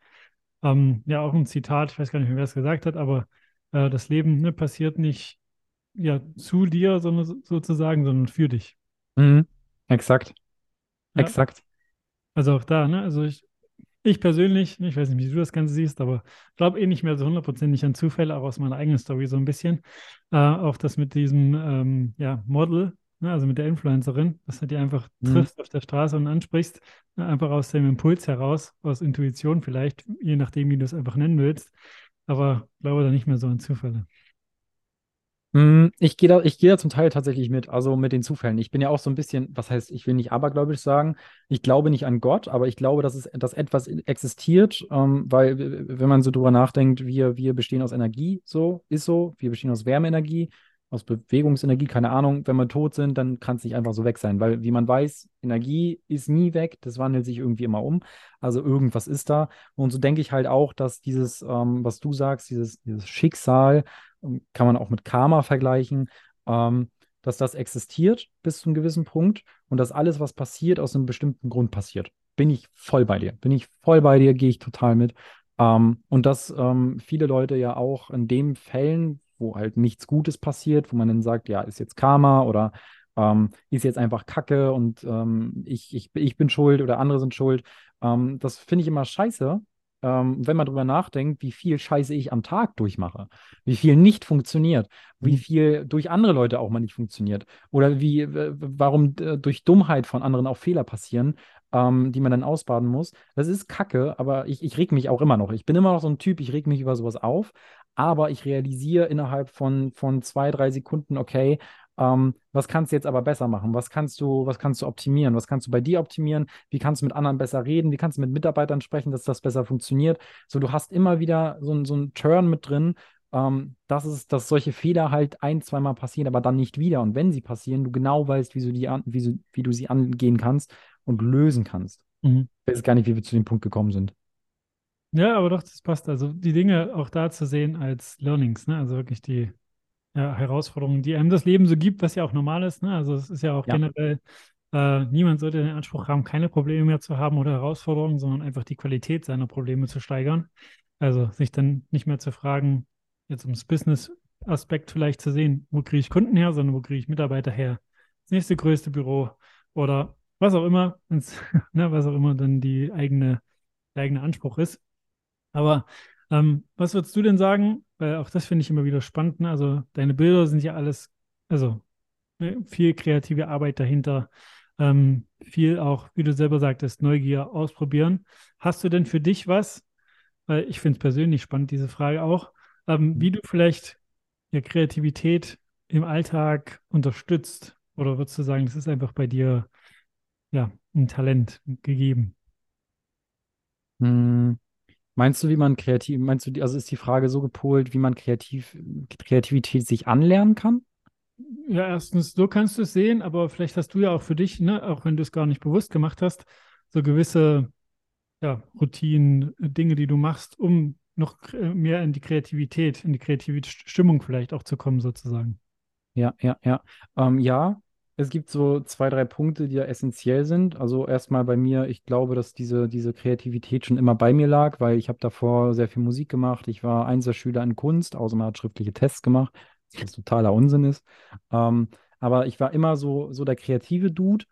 S2: ähm, ja, auch ein Zitat, ich weiß gar nicht mehr, wer es gesagt hat, aber äh, das Leben ne, passiert nicht ja, zu dir, sondern sozusagen, sondern für dich.
S3: Mhm. Exakt. Ja. Exakt.
S2: Also auch da, ne? Also ich, ich persönlich, ich weiß nicht, wie du das Ganze siehst, aber ich glaube eh nicht mehr so hundertprozentig an Zufälle, auch aus meiner eigenen Story so ein bisschen. Äh, auch das mit diesem ähm, ja, Model, ne? also mit der Influencerin, dass du die einfach mhm. triffst auf der Straße und ansprichst, ne? einfach aus dem Impuls heraus, aus Intuition vielleicht, je nachdem, wie du es einfach nennen willst. Aber ich glaube da nicht mehr so an Zufälle.
S3: Hm, ich gehe da, ich gehe da zum Teil tatsächlich mit, also mit den Zufällen. Ich bin ja auch so ein bisschen, was heißt, ich will nicht abergläubisch sagen, ich glaube nicht an Gott, aber ich glaube, dass es, dass etwas existiert, ähm, weil, wenn man so drüber nachdenkt, wir, wir bestehen aus Energie, so, ist so, wir bestehen aus Wärmeenergie, aus Bewegungsenergie, keine Ahnung. Wenn wir tot sind, dann kann es nicht einfach so weg sein, weil, wie man weiß, Energie ist nie weg, das wandelt sich irgendwie immer um. Also irgendwas ist da. Und so denke ich halt auch, dass dieses, ähm, was du sagst, dieses, dieses Schicksal, kann man auch mit Karma vergleichen, ähm, dass das existiert bis zu einem gewissen Punkt und dass alles, was passiert, aus einem bestimmten Grund passiert. Bin ich voll bei dir. Bin ich voll bei dir, gehe ich total mit. Ähm, und dass ähm, viele Leute ja auch in den Fällen, wo halt nichts Gutes passiert, wo man dann sagt, ja, ist jetzt Karma oder ähm, ist jetzt einfach Kacke und ähm, ich, ich, ich bin schuld oder andere sind schuld. Ähm, das finde ich immer scheiße, ähm, wenn man drüber nachdenkt, wie viel Scheiße ich am Tag durchmache, wie viel nicht funktioniert, wie mhm. viel durch andere Leute auch mal nicht funktioniert oder wie, warum äh, durch Dummheit von anderen auch Fehler passieren, ähm, die man dann ausbaden muss. Das ist Kacke, aber ich, ich reg mich auch immer noch. Ich bin immer noch so ein Typ, ich reg mich über sowas auf, aber ich realisiere innerhalb von, von zwei, drei Sekunden, okay, ähm, was kannst du jetzt aber besser machen? Was kannst du, was kannst du optimieren? Was kannst du bei dir optimieren? Wie kannst du mit anderen besser reden? Wie kannst du mit Mitarbeitern sprechen, dass das besser funktioniert? So, du hast immer wieder so, so einen Turn mit drin, ähm, dass, es, dass solche Fehler halt ein, zweimal passieren, aber dann nicht wieder. Und wenn sie passieren, du genau weißt, wie du, die an, wie, wie du sie angehen kannst und lösen kannst. Mhm. Ich weiß gar nicht, wie wir zu dem Punkt gekommen sind.
S2: Ja, aber doch, das passt. Also die Dinge auch da zu sehen als Learnings, ne? Also wirklich die ja, Herausforderungen, die einem das Leben so gibt, was ja auch normal ist. Ne? Also es ist ja auch ja. generell, äh, niemand sollte den Anspruch haben, keine Probleme mehr zu haben oder Herausforderungen, sondern einfach die Qualität seiner Probleme zu steigern. Also sich dann nicht mehr zu fragen, jetzt ums Business Aspekt vielleicht zu sehen, wo kriege ich Kunden her, sondern wo kriege ich Mitarbeiter her. Das nächste größte Büro oder was auch immer, ne, was auch immer dann die eigene, der eigene Anspruch ist. Aber ähm, was würdest du denn sagen? Weil auch das finde ich immer wieder spannend. Ne? Also deine Bilder sind ja alles, also ne, viel kreative Arbeit dahinter, ähm, viel auch, wie du selber sagtest, Neugier ausprobieren. Hast du denn für dich was? Weil ich finde es persönlich spannend, diese Frage auch, ähm, wie du vielleicht ja, Kreativität im Alltag unterstützt? Oder würdest du sagen, das ist einfach bei dir ja, ein Talent gegeben?
S3: Hm. Meinst du, wie man kreativ, meinst du, also ist die Frage so gepolt, wie man kreativ, Kreativität sich anlernen kann?
S2: Ja, erstens, so kannst du es sehen, aber vielleicht hast du ja auch für dich, ne, auch wenn du es gar nicht bewusst gemacht hast, so gewisse ja, Routinen, Dinge, die du machst, um noch mehr in die Kreativität, in die kreative Stimmung vielleicht auch zu kommen, sozusagen.
S3: Ja, ja, ja. Ähm, ja, es gibt so zwei, drei Punkte, die da essentiell sind. Also erstmal bei mir, ich glaube, dass diese, diese Kreativität schon immer bei mir lag, weil ich habe davor sehr viel Musik gemacht. Ich war Einserschüler in Kunst, außer man hat schriftliche Tests gemacht, was totaler Unsinn ist. Ähm, aber ich war immer so, so der kreative Dude.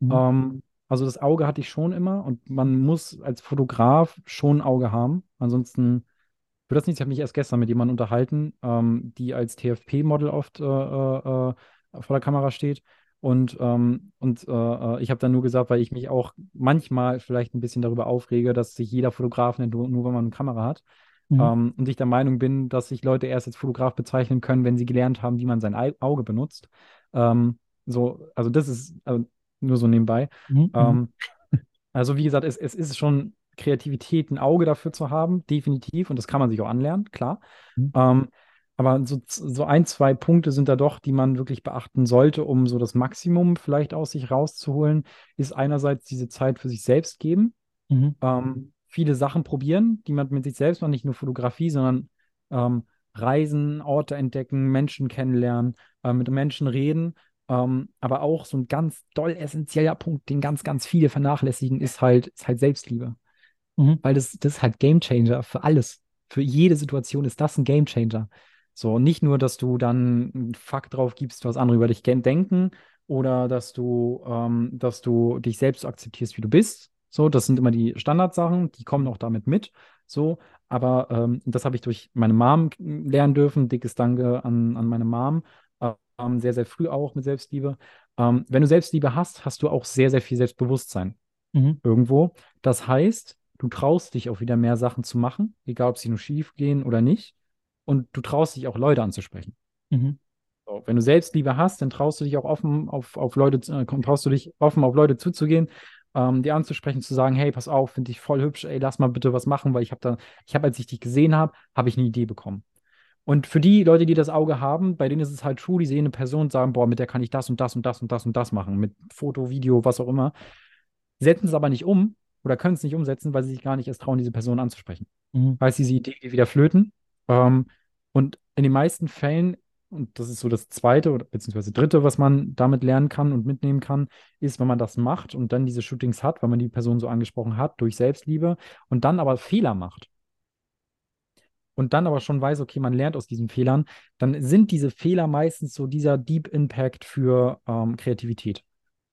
S3: Mhm. Ähm, also das Auge hatte ich schon immer und man muss als Fotograf schon ein Auge haben. Ansonsten wird das nichts. Ich habe mich erst gestern mit jemandem unterhalten, ähm, die als TFP-Model oft äh, äh, äh, vor der Kamera steht. Und, ähm, und äh, äh, ich habe dann nur gesagt, weil ich mich auch manchmal vielleicht ein bisschen darüber aufrege, dass sich jeder Fotograf nennt, nur, nur wenn man eine Kamera hat. Mhm. Ähm, und ich der Meinung bin, dass sich Leute erst als Fotograf bezeichnen können, wenn sie gelernt haben, wie man sein Auge benutzt. Ähm, so, also das ist also nur so nebenbei. Mhm. mhm. Ähm, also wie gesagt, es, es ist schon Kreativität, ein Auge dafür zu haben, definitiv. Und das kann man sich auch anlernen, klar. Mhm. Aber so, so ein, zwei Punkte sind da doch, die man wirklich beachten sollte, um so das Maximum vielleicht aus sich rauszuholen, ist einerseits diese Zeit für sich selbst geben, mhm. ähm, viele Sachen probieren, die man mit sich selbst macht, nicht nur Fotografie, sondern ähm, Reisen, Orte entdecken, Menschen kennenlernen, äh, mit Menschen reden. Ähm, aber auch so ein ganz doll essentieller Punkt, den ganz, ganz viele vernachlässigen, ist halt, ist halt Selbstliebe. Mhm. Weil das, das ist halt Gamechanger für alles. Für jede Situation ist das ein Gamechanger. So, nicht nur, dass du dann einen Fakt drauf gibst, was andere über dich denken, oder dass du, ähm, dass du dich selbst akzeptierst, wie du bist. So, das sind immer die Standardsachen, die kommen auch damit mit. So, aber ähm, das habe ich durch meine Mom lernen dürfen. Dickes Danke an, an meine Mom. Ähm, sehr, sehr früh auch mit Selbstliebe. Ähm, wenn du Selbstliebe hast, hast du auch sehr, sehr viel Selbstbewusstsein mhm. irgendwo. Das heißt, du traust dich auch wieder mehr Sachen zu machen, egal ob sie nur schief gehen oder nicht und du traust dich auch Leute anzusprechen. Mhm. So, wenn du Selbstliebe hast, dann traust du dich auch offen auf, auf Leute, äh, traust du dich offen auf Leute zuzugehen, ähm, die anzusprechen, zu sagen, hey, pass auf, finde ich voll hübsch, ey, lass mal bitte was machen, weil ich habe da, ich habe, als ich dich gesehen habe, habe ich eine Idee bekommen. Und für die Leute, die das Auge haben, bei denen ist es halt true, die sehen eine Person und sagen, boah, mit der kann ich das und das und das und das und das machen, mit Foto, Video, was auch immer, setzen es aber nicht um oder können es nicht umsetzen, weil sie sich gar nicht erst trauen, diese Person anzusprechen. Mhm. Weil sie diese Idee wieder flöten ähm, und in den meisten Fällen, und das ist so das zweite oder beziehungsweise dritte, was man damit lernen kann und mitnehmen kann, ist, wenn man das macht und dann diese Shootings hat, weil man die Person so angesprochen hat, durch Selbstliebe und dann aber Fehler macht. Und dann aber schon weiß, okay, man lernt aus diesen Fehlern, dann sind diese Fehler meistens so dieser Deep Impact für ähm, Kreativität.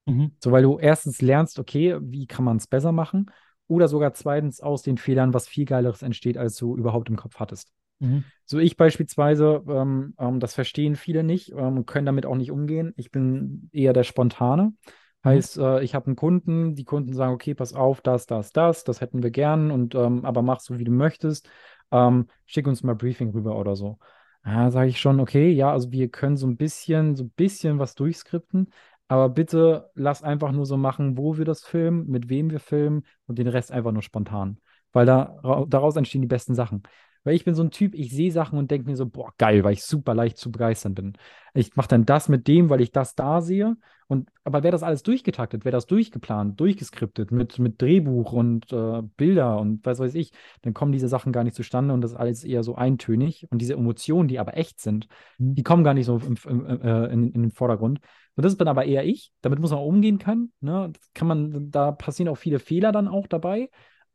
S3: Mhm. So, weil du erstens lernst, okay, wie kann man es besser machen? Oder sogar zweitens aus den Fehlern was viel Geileres entsteht, als du überhaupt im Kopf hattest. Mhm. So ich beispielsweise, ähm, ähm, das verstehen viele nicht ähm, und können damit auch nicht umgehen. Ich bin eher der Spontane. Mhm. Heißt, äh, ich habe einen Kunden, die Kunden sagen, okay, pass auf, das, das, das, das hätten wir gern und ähm, aber mach so, wie du möchtest. Ähm, schick uns mal Briefing rüber oder so. Ja, sage ich schon, okay, ja, also wir können so ein bisschen, so ein bisschen was durchskripten, aber bitte lass einfach nur so machen, wo wir das filmen, mit wem wir filmen und den Rest einfach nur spontan. Weil da, daraus entstehen die besten Sachen. Weil ich bin so ein Typ, ich sehe Sachen und denke mir so, boah, geil, weil ich super leicht zu begeistern bin. Ich mache dann das mit dem, weil ich das da sehe. Und aber wäre das alles durchgetaktet, wäre das durchgeplant, durchgeskriptet mit, mit Drehbuch und äh, Bilder und was weiß ich, dann kommen diese Sachen gar nicht zustande und das ist alles eher so eintönig. Und diese Emotionen, die aber echt sind, mhm. die kommen gar nicht so im, im, äh, in, in den Vordergrund. Und das ist dann aber eher ich. Damit muss man umgehen können. Ne? Kann man, da passieren auch viele Fehler dann auch dabei.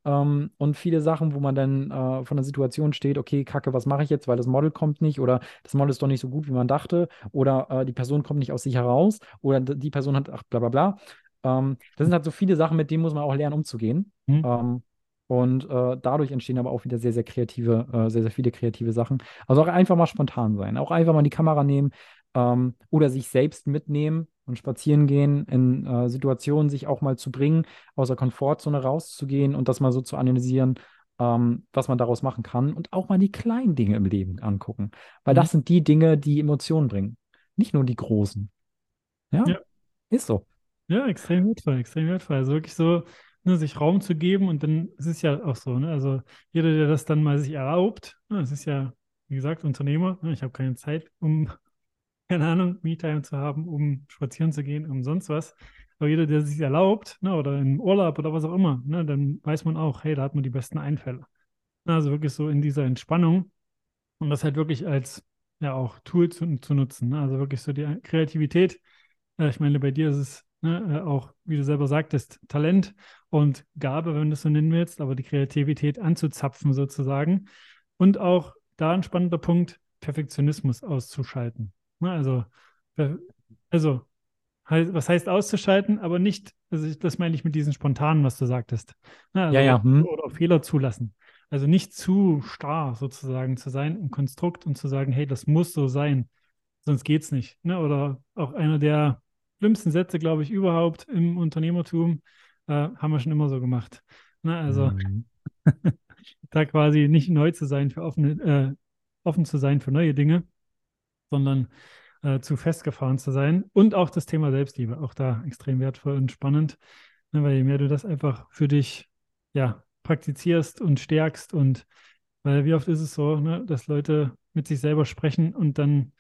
S3: Ähm, und viele Sachen, wo man dann äh, von der Situation steht, okay, Kacke, was mache ich jetzt, weil das Model kommt nicht oder das Model ist doch nicht so gut, wie man dachte oder äh, die Person kommt nicht aus sich heraus oder die Person hat, ach, bla bla bla. Ähm, das sind halt so viele Sachen, mit denen muss man auch lernen, umzugehen. Mhm. Ähm, und äh, dadurch entstehen aber auch wieder sehr, sehr kreative, äh, sehr, sehr viele kreative Sachen. Also auch einfach mal spontan sein, auch einfach mal die Kamera nehmen ähm, oder sich selbst mitnehmen und spazieren gehen, in äh, Situationen sich auch mal zu bringen, aus der Komfortzone rauszugehen und das mal so zu analysieren, ähm, was man daraus machen kann und auch mal die kleinen Dinge im Leben angucken. Weil mhm. das sind die Dinge, die Emotionen bringen. Nicht nur die großen. Ja, ja. ist so.
S2: Ja, extrem wertvoll, extrem wertvoll. Also wirklich so, ne, sich Raum zu geben und dann ist es ja auch so, ne? Also jeder, der das dann mal sich erlaubt, ne, es ist ja, wie gesagt, Unternehmer, ne, ich habe keine Zeit, um, keine Ahnung, Me-Time zu haben, um spazieren zu gehen, um sonst was. Aber jeder, der sich erlaubt, ne, oder im Urlaub oder was auch immer, ne, dann weiß man auch, hey, da hat man die besten Einfälle. Also wirklich so in dieser Entspannung und das halt wirklich als ja auch Tool zu, zu nutzen. Ne? Also wirklich so die Kreativität. Äh, ich meine, bei dir ist es ne, äh, auch, wie du selber sagtest, Talent und Gabe, wenn du es so nennen willst, aber die Kreativität anzuzapfen sozusagen. Und auch da ein spannender Punkt, Perfektionismus auszuschalten. Ne, also, also, was heißt auszuschalten, aber nicht, also das meine ich mit diesen spontanen, was du sagtest. Ne, also,
S3: ja, ja. Hm.
S2: Oder Fehler zulassen. Also nicht zu starr sozusagen zu sein im Konstrukt und zu sagen, hey, das muss so sein, sonst geht es nicht. Ne? Oder auch einer der schlimmsten Sätze, glaube ich, überhaupt im Unternehmertum, äh, haben wir schon immer so gemacht. Ne? Also mhm. da quasi nicht neu zu sein für offene, äh, offen zu sein für neue Dinge, sondern äh, zu festgefahren zu sein. Und auch das Thema Selbstliebe, auch da extrem wertvoll und spannend, ne? weil je mehr du das einfach für dich ja, praktizierst und stärkst und weil wie oft ist es so, ne, dass Leute mit sich selber sprechen und dann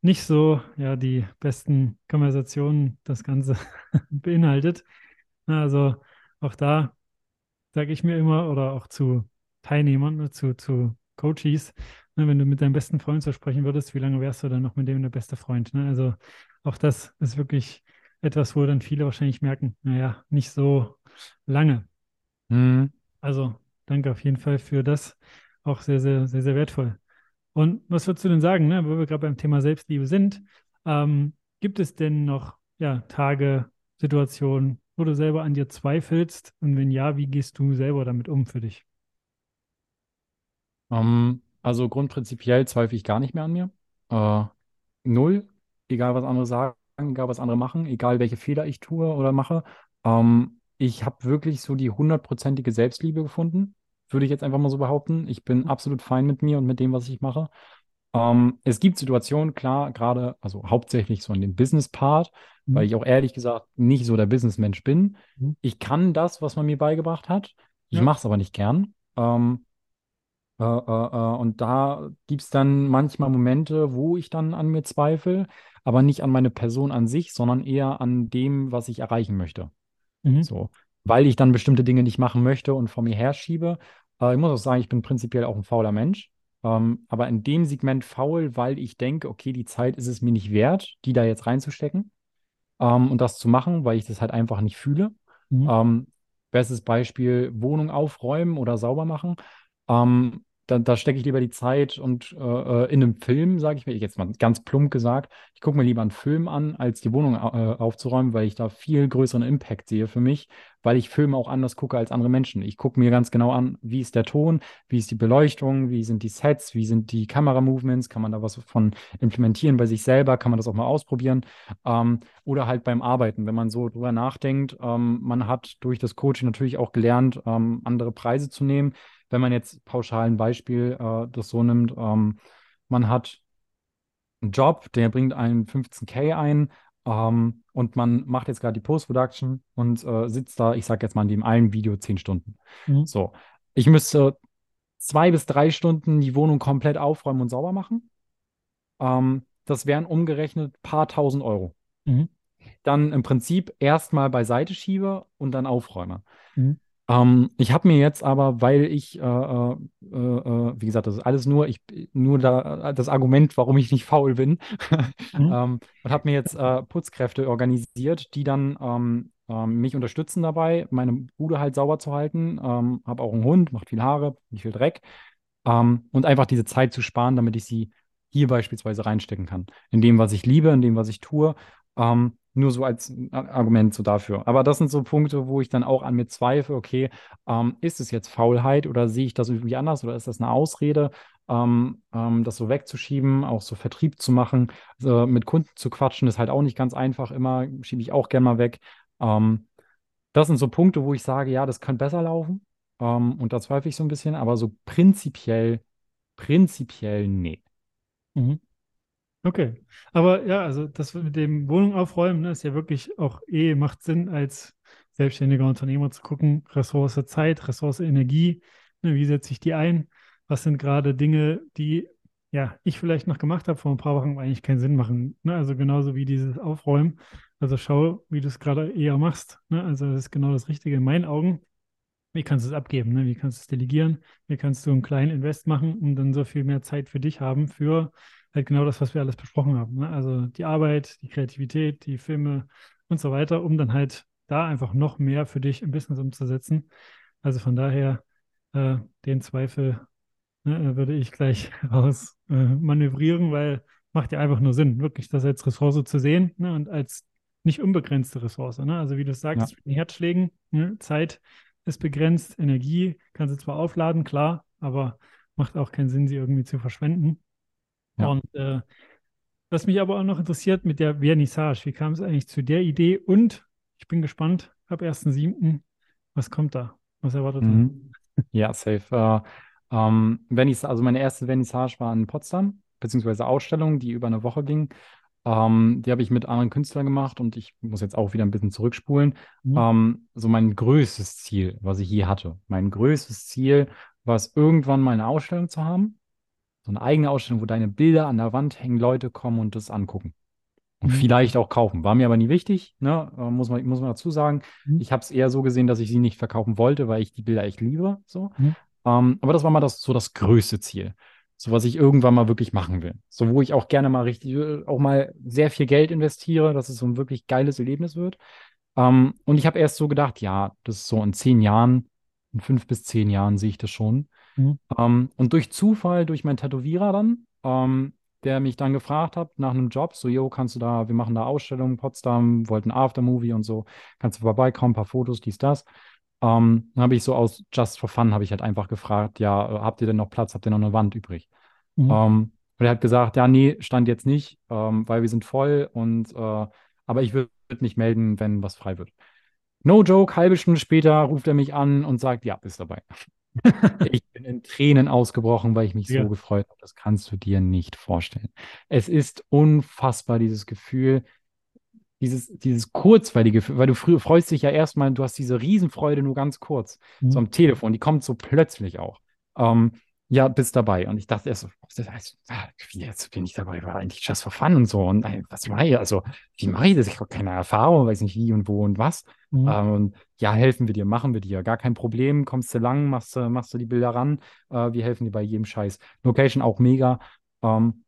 S2: nicht so ja die besten Konversationen das Ganze beinhaltet. Also auch da sage ich mir immer oder auch zu Teilnehmern, ne, zu, zu Coaches, ne, wenn du mit deinem besten Freund so sprechen würdest, wie lange wärst du dann noch mit dem der beste Freund? Ne? Also auch das ist wirklich etwas, wo dann viele wahrscheinlich merken, naja, nicht so lange. Mhm. Also danke auf jeden Fall für das. Auch sehr, sehr, sehr, sehr wertvoll. Und was würdest du denn sagen, ne, wo wir gerade beim Thema Selbstliebe sind? Ähm, gibt es denn noch ja, Tage, Situationen, wo du selber an dir zweifelst? Und wenn ja, wie gehst du selber damit um für dich?
S3: Um, ähm, also grundprinzipiell zweifle ich gar nicht mehr an mir. Uh, null, egal was andere sagen, egal was andere machen, egal welche Fehler ich tue oder mache. Ähm, ich habe wirklich so die hundertprozentige Selbstliebe gefunden würde ich jetzt einfach mal so behaupten. Ich bin absolut fein mit mir und mit dem, was ich mache. Ähm, es gibt Situationen, klar, gerade, also hauptsächlich so in dem Business-Part, mhm. weil ich auch ehrlich gesagt nicht so der Businessmensch bin. Mhm. Ich kann das, was man mir beigebracht hat. Ich ja. mache es aber nicht gern. Ähm, äh, äh, äh, und da gibt es dann manchmal Momente, wo ich dann an mir zweifle, aber nicht an meine Person an sich, sondern eher an dem, was ich erreichen möchte. Mhm. So weil ich dann bestimmte Dinge nicht machen möchte und vor mir herschiebe. Äh, ich muss auch sagen, ich bin prinzipiell auch ein fauler Mensch. Ähm, aber in dem Segment faul, weil ich denke, okay, die Zeit ist es mir nicht wert, die da jetzt reinzustecken ähm, und das zu machen, weil ich das halt einfach nicht fühle. Mhm. Ähm, bestes Beispiel, Wohnung aufräumen oder sauber machen. Ähm, da, da stecke ich lieber die Zeit und äh, äh in einem Film, sage ich mir, jetzt mal ganz plump gesagt, ich gucke mir lieber einen Film an, als die Wohnung äh, aufzuräumen, weil ich da viel größeren Impact sehe für mich, weil ich Filme auch anders gucke als andere Menschen. Ich gucke mir ganz genau an, wie ist der Ton, wie ist die Beleuchtung, wie sind die Sets, wie sind die Kameramovements, kann man da was von implementieren bei sich selber, kann man das auch mal ausprobieren ähm, oder halt beim Arbeiten, wenn man so drüber nachdenkt. Ähm, man hat durch das Coaching natürlich auch gelernt, ähm, andere Preise zu nehmen wenn man jetzt pauschal ein Beispiel äh, das so nimmt, ähm, man hat einen Job, der bringt einen 15k ein ähm, und man macht jetzt gerade die Post-Production und äh, sitzt da, ich sage jetzt mal in dem einen Video 10 Stunden. Mhm. So, ich müsste zwei bis drei Stunden die Wohnung komplett aufräumen und sauber machen. Ähm, das wären umgerechnet paar tausend Euro. Mhm. Dann im Prinzip erstmal beiseite schiebe und dann aufräume. Mhm. Ähm, ich habe mir jetzt aber, weil ich, äh, äh, äh, wie gesagt, das ist alles nur, ich, nur da, das Argument, warum ich nicht faul bin, mhm. ähm, und habe mir jetzt äh, Putzkräfte organisiert, die dann ähm, ähm, mich unterstützen dabei, meine Bude halt sauber zu halten. Ähm, habe auch einen Hund, macht viel Haare, nicht viel Dreck. Ähm, und einfach diese Zeit zu sparen, damit ich sie hier beispielsweise reinstecken kann. In dem, was ich liebe, in dem, was ich tue. Ähm, nur so als Argument so dafür. Aber das sind so Punkte, wo ich dann auch an mir zweifle, okay, ähm, ist es jetzt Faulheit oder sehe ich das irgendwie anders oder ist das eine Ausrede, ähm, ähm, das so wegzuschieben, auch so Vertrieb zu machen, also mit Kunden zu quatschen, ist halt auch nicht ganz einfach immer, schiebe ich auch gerne mal weg. Ähm, das sind so Punkte, wo ich sage, ja, das könnte besser laufen. Ähm, und da zweifle ich so ein bisschen, aber so prinzipiell, prinzipiell nee.
S2: Mhm. Okay. Aber ja, also das mit dem Wohnung aufräumen, ne, ist ja wirklich auch eh, macht Sinn, als selbstständiger Unternehmer zu gucken, Ressource Zeit, Ressource Energie, ne, wie setze ich die ein? Was sind gerade Dinge, die ja ich vielleicht noch gemacht habe vor ein paar Wochen, aber eigentlich keinen Sinn machen. Ne? Also genauso wie dieses Aufräumen. Also schau, wie du es gerade eher machst. Ne? Also das ist genau das Richtige in meinen Augen. Wie kannst du es abgeben? Ne? Wie kannst du es delegieren? Wie kannst du einen kleinen Invest machen und dann so viel mehr Zeit für dich haben, für halt genau das, was wir alles besprochen haben. Ne? Also die Arbeit, die Kreativität, die Filme und so weiter, um dann halt da einfach noch mehr für dich im Business umzusetzen. Also von daher äh, den Zweifel ne, würde ich gleich raus äh, manövrieren, weil macht ja einfach nur Sinn, wirklich das als Ressource zu sehen ne, und als nicht unbegrenzte Ressource. Ne? Also wie du sagst, ja. mit den Herzschlägen, ne, Zeit ist begrenzt, Energie kannst du zwar aufladen, klar, aber macht auch keinen Sinn, sie irgendwie zu verschwenden. Ja. Und äh, was mich aber auch noch interessiert mit der Vernissage, wie kam es eigentlich zu der Idee? Und ich bin gespannt, ab 1.7., was kommt da? Was erwartet
S3: mhm. Ja, safe. Äh, ähm, Vernissage, also meine erste Vernissage war in Potsdam, beziehungsweise Ausstellung, die über eine Woche ging. Ähm, die habe ich mit anderen Künstlern gemacht und ich muss jetzt auch wieder ein bisschen zurückspulen. Mhm. Ähm, so mein größtes Ziel, was ich je hatte. Mein größtes Ziel war es, irgendwann mal eine Ausstellung zu haben. So eine eigene Ausstellung, wo deine Bilder an der Wand hängen, Leute kommen und das angucken. Und mhm. vielleicht auch kaufen. War mir aber nie wichtig, ne? Äh, muss, man, muss man dazu sagen. Mhm. Ich habe es eher so gesehen, dass ich sie nicht verkaufen wollte, weil ich die Bilder echt liebe. So. Mhm. Ähm, aber das war mal das, so das größte Ziel so was ich irgendwann mal wirklich machen will. So, wo ich auch gerne mal richtig, äh, auch mal sehr viel Geld investiere, dass es so ein wirklich geiles Erlebnis wird. Ähm, und ich habe erst so gedacht, ja, das ist so in zehn Jahren, in fünf bis zehn Jahren sehe ich das schon. Mhm. Ähm, und durch Zufall, durch meinen Tätowierer dann, ähm, der mich dann gefragt hat nach einem Job, so, yo, kannst du da, wir machen da Ausstellungen, Potsdam, wollten Aftermovie und so, kannst du vorbeikommen, ein paar Fotos, dies, das. Ähm, dann habe ich so aus Just for Fun, habe ich halt einfach gefragt, ja, habt ihr denn noch Platz, habt ihr noch eine Wand übrig? Mhm. Ähm, und er hat gesagt, ja, nee, stand jetzt nicht, ähm, weil wir sind voll und äh, aber ich würde mich melden, wenn was frei wird. No joke, halbe Stunde später ruft er mich an und sagt, ja, bist dabei. Ich bin in Tränen ausgebrochen, weil ich mich ja. so gefreut habe. Das kannst du dir nicht vorstellen. Es ist unfassbar, dieses Gefühl, dieses, dieses kurzweilige, weil du freust dich ja erstmal, du hast diese Riesenfreude nur ganz kurz, mhm. so am Telefon, die kommt so plötzlich auch. Ähm, ja, bist dabei. Und ich dachte erst so, wie jetzt bin ich dabei, war eigentlich just for fun und so. Und was mache ich? Also, wie mache ich das? Ich habe keine Erfahrung, weiß nicht wie und wo und was. Mhm. Ähm, und ja, helfen wir dir, machen wir dir. Gar kein Problem, kommst du lang, machst du, machst du die Bilder ran. Äh, wir helfen dir bei jedem Scheiß. Location auch mega. Ähm,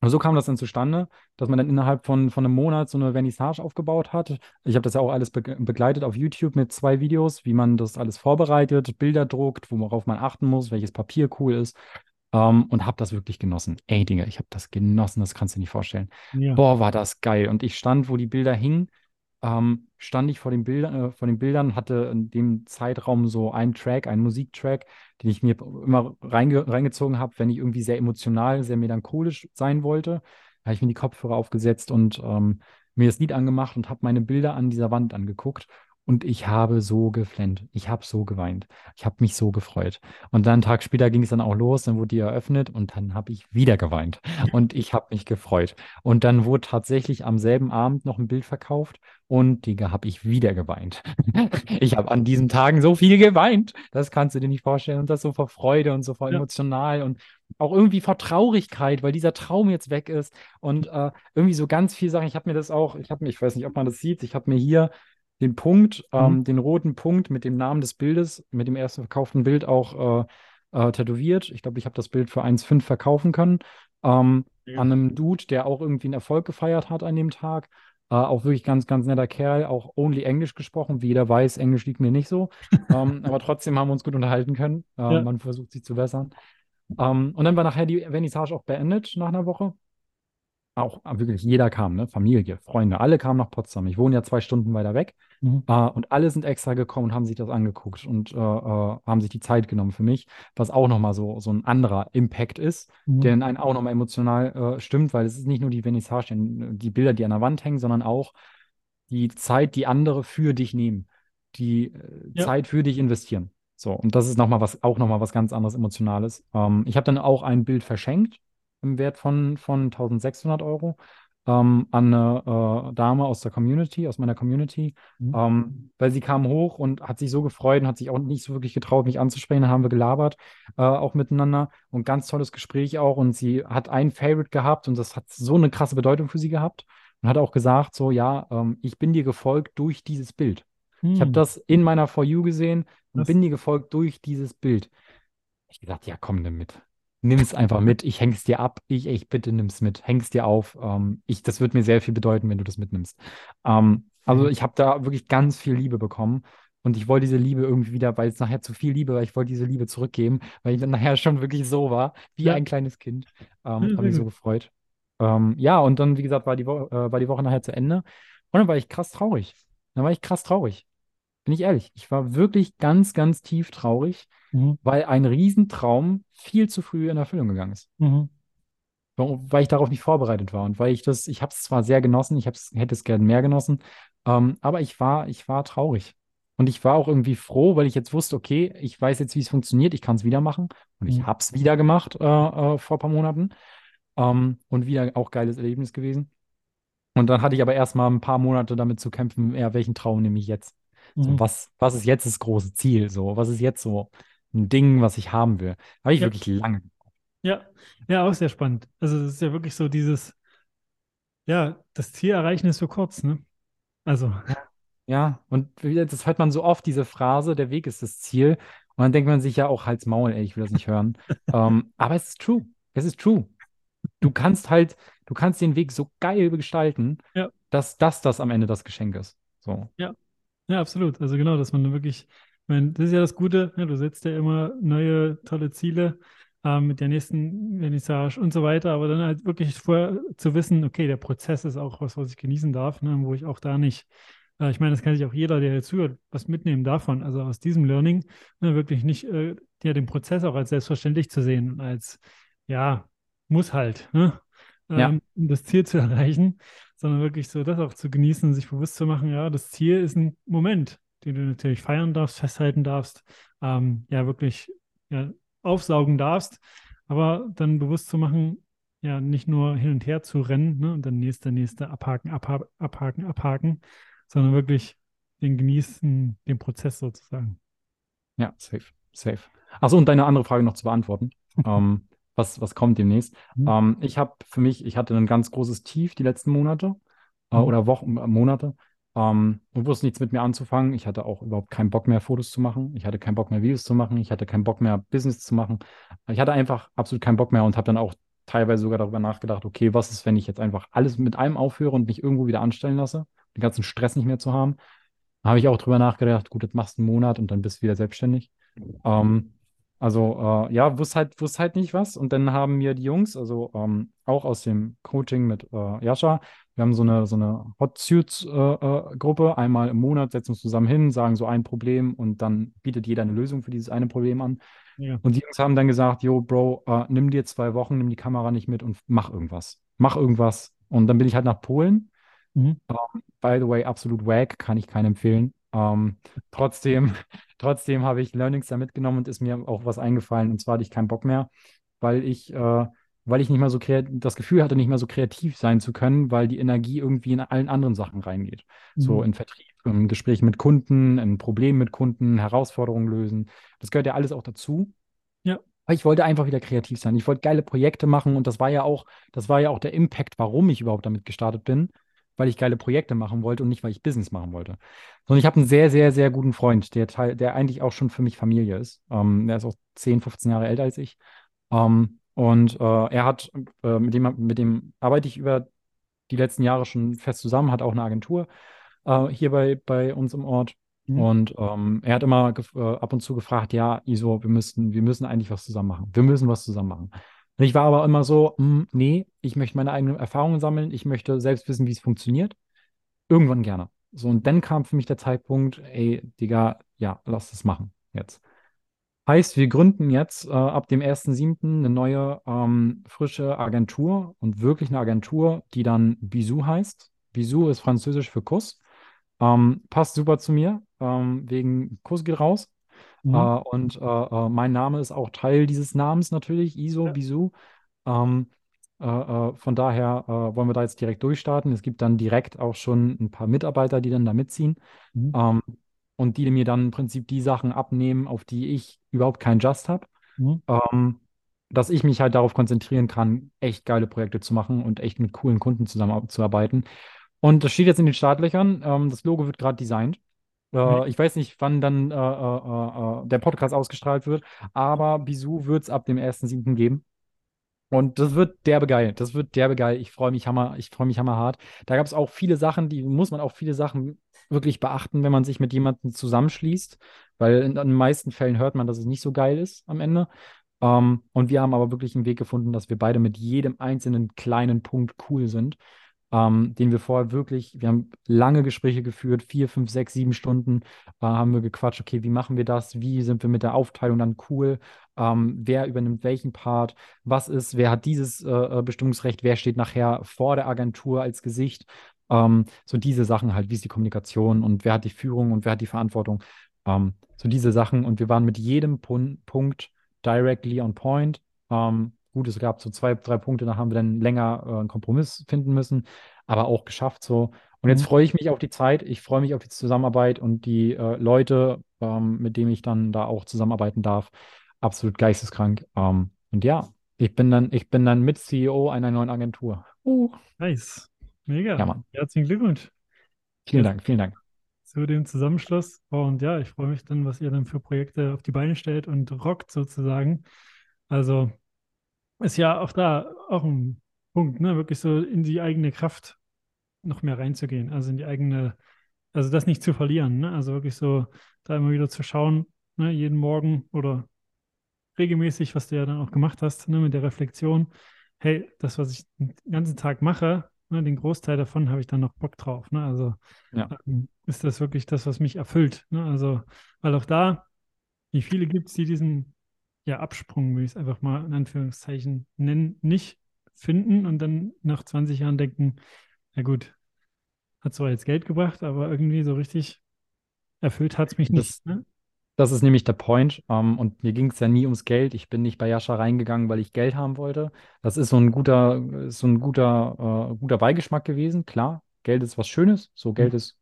S3: und so kam das dann zustande, dass man dann innerhalb von, von einem Monat so eine Vernissage aufgebaut hat. Ich habe das ja auch alles be begleitet auf YouTube mit zwei Videos, wie man das alles vorbereitet, Bilder druckt, worauf man achten muss, welches Papier cool ist. Um, ähm, und habe das wirklich genossen. Ey, Dinge, ich habe das genossen, das kannst du dir nicht vorstellen. Ja. Boah, war das geil. Und ich stand, wo die Bilder hingen, ähm, stand ich vor den, Bildern, äh, vor den Bildern, hatte in dem Zeitraum so einen Track, einen Musiktrack, den ich mir immer reinge reingezogen habe, wenn ich irgendwie sehr emotional, sehr melancholisch sein wollte. Da habe ich mir die Kopfhörer aufgesetzt und ähm, mir das Lied angemacht und habe meine Bilder an dieser Wand angeguckt. Und ich habe so geflennt. Ich habe so geweint. Ich habe mich so gefreut. Und dann einen Tag später ging es dann auch los, dann wurde die eröffnet und dann habe ich wieder geweint. Und ich habe mich gefreut. Und dann wurde tatsächlich am selben Abend noch ein Bild verkauft und Digga, habe ich wieder geweint. ich habe an diesen Tagen so viel geweint. Das kannst du dir nicht vorstellen. Und das so vor Freude und so vor ja. emotional und auch irgendwie vor Traurigkeit, weil dieser Traum jetzt weg ist. Und äh, irgendwie so ganz viel Sachen. Ich habe mir das auch, ich habe mir, ich weiß nicht, ob man das sieht, ich habe mir hier den Punkt, mhm. ähm, den roten Punkt mit dem Namen des Bildes, mit dem ersten verkauften Bild auch äh, äh, tätowiert. Ich glaube, ich habe das Bild für 1,5 verkaufen können. Ähm, ja. An einem Dude, der auch irgendwie einen Erfolg gefeiert hat an dem Tag. Äh, auch wirklich ganz, ganz netter Kerl, auch only Englisch gesprochen. Wie jeder weiß, Englisch liegt mir nicht so. ähm, aber trotzdem haben wir uns gut unterhalten können. Äh, ja. Man versucht sich zu bessern. Ähm, und dann war nachher die Vernissage auch beendet nach einer Woche auch ah, wirklich jeder kam, ne? Familie, Freunde, alle kamen nach Potsdam. Ich wohne ja zwei Stunden weiter weg mhm. äh, und alle sind extra gekommen und haben sich das angeguckt und äh, äh, haben sich die Zeit genommen für mich, was auch nochmal so, so ein anderer Impact ist, mhm. der einen auch nochmal emotional äh, stimmt, weil es ist nicht nur die Vernissage, die Bilder, die an der Wand hängen, sondern auch die Zeit, die andere für dich nehmen, die äh, ja. Zeit für dich investieren. So, und das ist nochmal was, auch nochmal was ganz anderes Emotionales. Ähm, ich habe dann auch ein Bild verschenkt im Wert von, von 1600 Euro ähm, an eine äh, Dame aus der Community, aus meiner Community, mhm. ähm, weil sie kam hoch und hat sich so gefreut und hat sich auch nicht so wirklich getraut, mich anzusprechen. Dann haben wir gelabert, äh, auch miteinander und ganz tolles Gespräch auch. Und sie hat ein Favorite gehabt und das hat so eine krasse Bedeutung für sie gehabt und hat auch gesagt, so, ja, ähm, ich bin dir gefolgt durch dieses Bild. Mhm. Ich habe hm. das in meiner For You gesehen und das bin dir gefolgt durch dieses Bild. Ich gesagt, ja, komm damit nimm es einfach mit. Ich häng's dir ab. Ich, ich bitte nimm's mit. Häng's dir auf. Ähm, ich, das wird mir sehr viel bedeuten, wenn du das mitnimmst. Ähm, also mhm. ich habe da wirklich ganz viel Liebe bekommen. Und ich wollte diese Liebe irgendwie wieder, weil es nachher zu viel Liebe war, ich wollte diese Liebe zurückgeben, weil ich dann nachher schon wirklich so war, wie ja. ein kleines Kind. Ähm, ja, habe mich so gefreut. Ähm, ja, und dann, wie gesagt, war die, Wo äh, war die Woche nachher zu Ende. Und dann war ich krass traurig. Dann war ich krass traurig. Bin ich ehrlich. Ich war wirklich ganz, ganz tief traurig, mhm. weil ein Riesentraum viel zu früh in Erfüllung gegangen ist. Mhm. Weil ich darauf nicht vorbereitet war und weil ich das, ich habe es zwar sehr genossen, ich hätte es gerne mehr genossen, ähm, aber ich war, ich war traurig. Und ich war auch irgendwie froh, weil ich jetzt wusste, okay, ich weiß jetzt, wie es funktioniert, ich kann es wieder machen. Und ich mhm. habe es wieder gemacht äh, äh, vor ein paar Monaten. Ähm, und wieder auch geiles Erlebnis gewesen. Und dann hatte ich aber erstmal ein paar Monate damit zu kämpfen, ja, welchen Traum nehme ich jetzt? So, mhm. was, was ist jetzt das große Ziel? So, was ist jetzt so ein Ding, was ich haben will? Habe ich ja. wirklich lange.
S2: Ja, ja, auch sehr spannend. Also es ist ja wirklich so dieses, ja, das Ziel erreichen ist so kurz, ne? Also.
S3: Ja, und das hört man so oft, diese Phrase, der Weg ist das Ziel. Und dann denkt man sich ja auch, halt's Maul, ey, ich will das nicht hören. um, ähm, aber es ist true. Es ist true. Du kannst halt, du kannst den Weg so geil gestalten, ja. dass das das am Ende das Geschenk ist. So.
S2: Ja, ja, absolut. Also genau, dass man wirklich, ich meine, das ist ja das Gute, ja, du setzt ja immer neue, tolle Ziele ähm, mit der nächsten Vernissage und so weiter, aber dann halt wirklich vorher zu wissen, okay, der Prozess ist auch was, was ich genießen darf, ne, wo ich auch da nicht, äh, ich meine, das kann sich auch jeder, der jetzt zuhört, was mitnehmen davon, also aus diesem Learning, ne, wirklich nicht äh, ja, den Prozess auch als selbstverständlich zu sehen, als, ja, muss halt, ne? ja. Ähm, um das Ziel zu erreichen, sondern wirklich so das auch zu genießen, sich bewusst zu machen, ja, das Ziel ist ein Moment, den du natürlich feiern darfst, festhalten darfst, ähm, ja, wirklich ja, aufsaugen darfst, aber dann bewusst zu machen, ja, nicht nur hin und her zu rennen ne, und dann nächste, nächste abhaken, abha abhaken, abhaken, sondern wirklich den genießen, den Prozess sozusagen.
S3: Ja, safe, safe. Achso, und deine andere Frage noch zu beantworten. ähm, was, was kommt demnächst. Mhm. Ähm, ich habe für mich, ich hatte ein ganz großes Tief die letzten Monate äh, mhm. oder Wochen, Monate ähm, und wusste nichts mit mir anzufangen. Ich hatte auch überhaupt keinen Bock mehr, Fotos zu machen. Ich hatte keinen Bock mehr, Videos zu machen. Ich hatte keinen Bock mehr, Business zu machen. Ich hatte einfach absolut keinen Bock mehr und habe dann auch teilweise sogar darüber nachgedacht, okay, was ist, wenn ich jetzt einfach alles mit allem aufhöre und mich irgendwo wieder anstellen lasse, den ganzen Stress nicht mehr zu haben. Da habe ich auch drüber nachgedacht, gut, jetzt machst du einen Monat und dann bist du wieder selbstständig. Ähm, also äh, ja, wusste halt, wusste halt nicht was. Und dann haben mir die Jungs, also ähm, auch aus dem Coaching mit äh, Jascha, wir haben so eine, so eine Hot Suits-Gruppe. Äh, äh Einmal im Monat setzen wir uns zusammen hin, sagen so ein Problem und dann bietet jeder eine Lösung für dieses eine Problem an. Ja. Und die Jungs haben dann gesagt, yo, Bro, äh, nimm dir zwei Wochen, nimm die Kamera nicht mit und mach irgendwas. Mach irgendwas. Und dann bin ich halt nach Polen. Mhm. Um, by the way, absolut wack, kann ich keinen empfehlen. Um, trotzdem Trotzdem habe ich Learnings da mitgenommen und ist mir auch was eingefallen. Und zwar hatte ich keinen Bock mehr, weil ich, äh, weil ich nicht mehr so das Gefühl hatte, nicht mehr so kreativ sein zu können, weil die Energie irgendwie in allen anderen Sachen reingeht. Mhm. So in Vertrieb, in Gesprächen mit Kunden, in Problemen mit Kunden, Herausforderungen lösen. Das gehört ja alles auch dazu. Ja. Aber ich wollte einfach wieder kreativ sein. Ich wollte geile Projekte machen und das war ja auch, das war ja auch der Impact, warum ich überhaupt damit gestartet bin weil ich geile Projekte machen wollte und nicht, weil ich Business machen wollte. Sondern ich habe einen sehr, sehr, sehr guten Freund, der, Teil, der eigentlich auch schon für mich Familie ist. Ähm, der ist auch 10, 15 Jahre älter als ich. Ähm, und äh, er hat, äh, mit, dem, mit dem arbeite ich über die letzten Jahre schon fest zusammen, hat auch eine Agentur äh, hier bei, bei uns im Ort. Mhm. Und ähm, er hat immer äh, ab und zu gefragt, ja, Iso, wir müssen, wir müssen eigentlich was zusammen machen. Wir müssen was zusammen machen. Und ich war aber immer so, mh, hm, nee, ich möchte meine eigenen Erfahrungen sammeln, ich möchte selbst wissen, wie es funktioniert. Irgendwann gerne. So, und dann kam für mich der Zeitpunkt, ey, Digga, ja, lass das machen jetzt. Heißt, wir gründen jetzt äh, ab dem 1.7. eine neue ähm, frische Agentur und wirklich eine Agentur, die dann Bisou heißt. Bisou ist französisch für Kuss. Ähm, passt super zu mir, ähm, wegen Kuss geht raus. Mhm. Äh, und äh, äh, mein Name ist auch Teil dieses Namens natürlich, ISO, ja. Bisou. Ähm, äh, äh, von daher wollen wir da jetzt direkt durchstarten. Es gibt dann direkt auch schon ein paar Mitarbeiter, die dann da mitziehen. Mhm. Und die mir dann im Prinzip die Sachen abnehmen, auf die ich überhaupt keinen Just habe. Mhm. Ähm, dass ich mich halt darauf konzentrieren kann, echt geile Projekte zu machen und echt mit coolen Kunden zusammenzuarbeiten. Und das steht jetzt in den Startlöchern. Ähm, das Logo wird gerade designt. Äh, mhm. Ich weiß nicht, wann dann äh, äh, äh, äh der Podcast ausgestrahlt wird, aber Bisou wird es ab dem 1.7. geben. Und das wird derbe geil. Das wird derbe geil. Ich freue mich hammer, ich freue mich hammerhart. Da gab es auch viele Sachen, die muss man auch viele Sachen wirklich beachten, wenn man sich mit jemandem zusammenschließt, weil in, den meisten Fällen hört man, dass es nicht so geil ist am Ende. Um, ähm, und wir haben aber wirklich einen Weg gefunden, dass wir beide mit jedem einzelnen kleinen Punkt cool sind ähm, den wir vorher wirklich, wir haben lange Gespräche geführt, vier, fünf, sechs, sieben Stunden äh, haben wir gequatscht, okay, wie machen wir das, wie sind wir mit der Aufteilung dann cool, ähm, wer übernimmt welchen Part, was ist, wer hat dieses äh, äh Bestimmungsrecht, wer steht nachher vor der Agentur als Gesicht, ähm, so diese Sachen halt, wie ist die Kommunikation und wer hat die Führung und wer hat die Verantwortung, ähm, so diese Sachen. Und wir waren mit jedem Pun Punkt directly on point. Ähm, Gut, es gab so zwei, drei Punkte, da haben wir dann länger äh, einen Kompromiss finden müssen, aber auch geschafft so. Und jetzt mhm. freue ich mich auf die Zeit, ich freue mich auf die Zusammenarbeit und die äh, Leute, ähm, mit denen ich dann da auch zusammenarbeiten darf. Absolut geisteskrank. Ähm, und ja, ich bin dann, ich bin dann mit CEO einer neuen Agentur.
S2: Uh. Nice. Mega. Ja, Mann. Herzlichen Glückwunsch.
S3: Vielen Dank, vielen Dank.
S2: Zu dem Zusammenschluss. Und ja, ich freue mich dann, was ihr dann für Projekte auf die Beine stellt und rockt sozusagen. Also ist ja auch da auch ein Punkt, ne? Wirklich so in die eigene Kraft noch mehr reinzugehen, also in die eigene, also das nicht zu verlieren, ne? Also wirklich so da immer wieder zu schauen, ne? Jeden Morgen oder regelmäßig, was du ja dann auch gemacht hast, ne? Mit der Reflexion, hey, das, was ich den ganzen Tag mache, ne? den Großteil davon habe ich dann noch Bock drauf, ne? Also ja. ähm, ist das wirklich das, was mich erfüllt, ne? Also, weil auch da, wie viele gibt es, die diesen ja, Absprung, will ich es einfach mal in Anführungszeichen nennen, nicht finden und dann nach 20 Jahren denken, na gut, hat zwar jetzt Geld gebracht, aber irgendwie so richtig erfüllt hat es mich nicht.
S3: Das, ne? das, ist nämlich der Point. Um, ähm, und mir ging es ja nie ums Geld. Ich bin nicht bei Jascha reingegangen, weil ich Geld haben wollte. Das ist so ein guter, so ein guter, äh, guter Beigeschmack gewesen. Klar, Geld ist was Schönes. So Geld mhm. ist,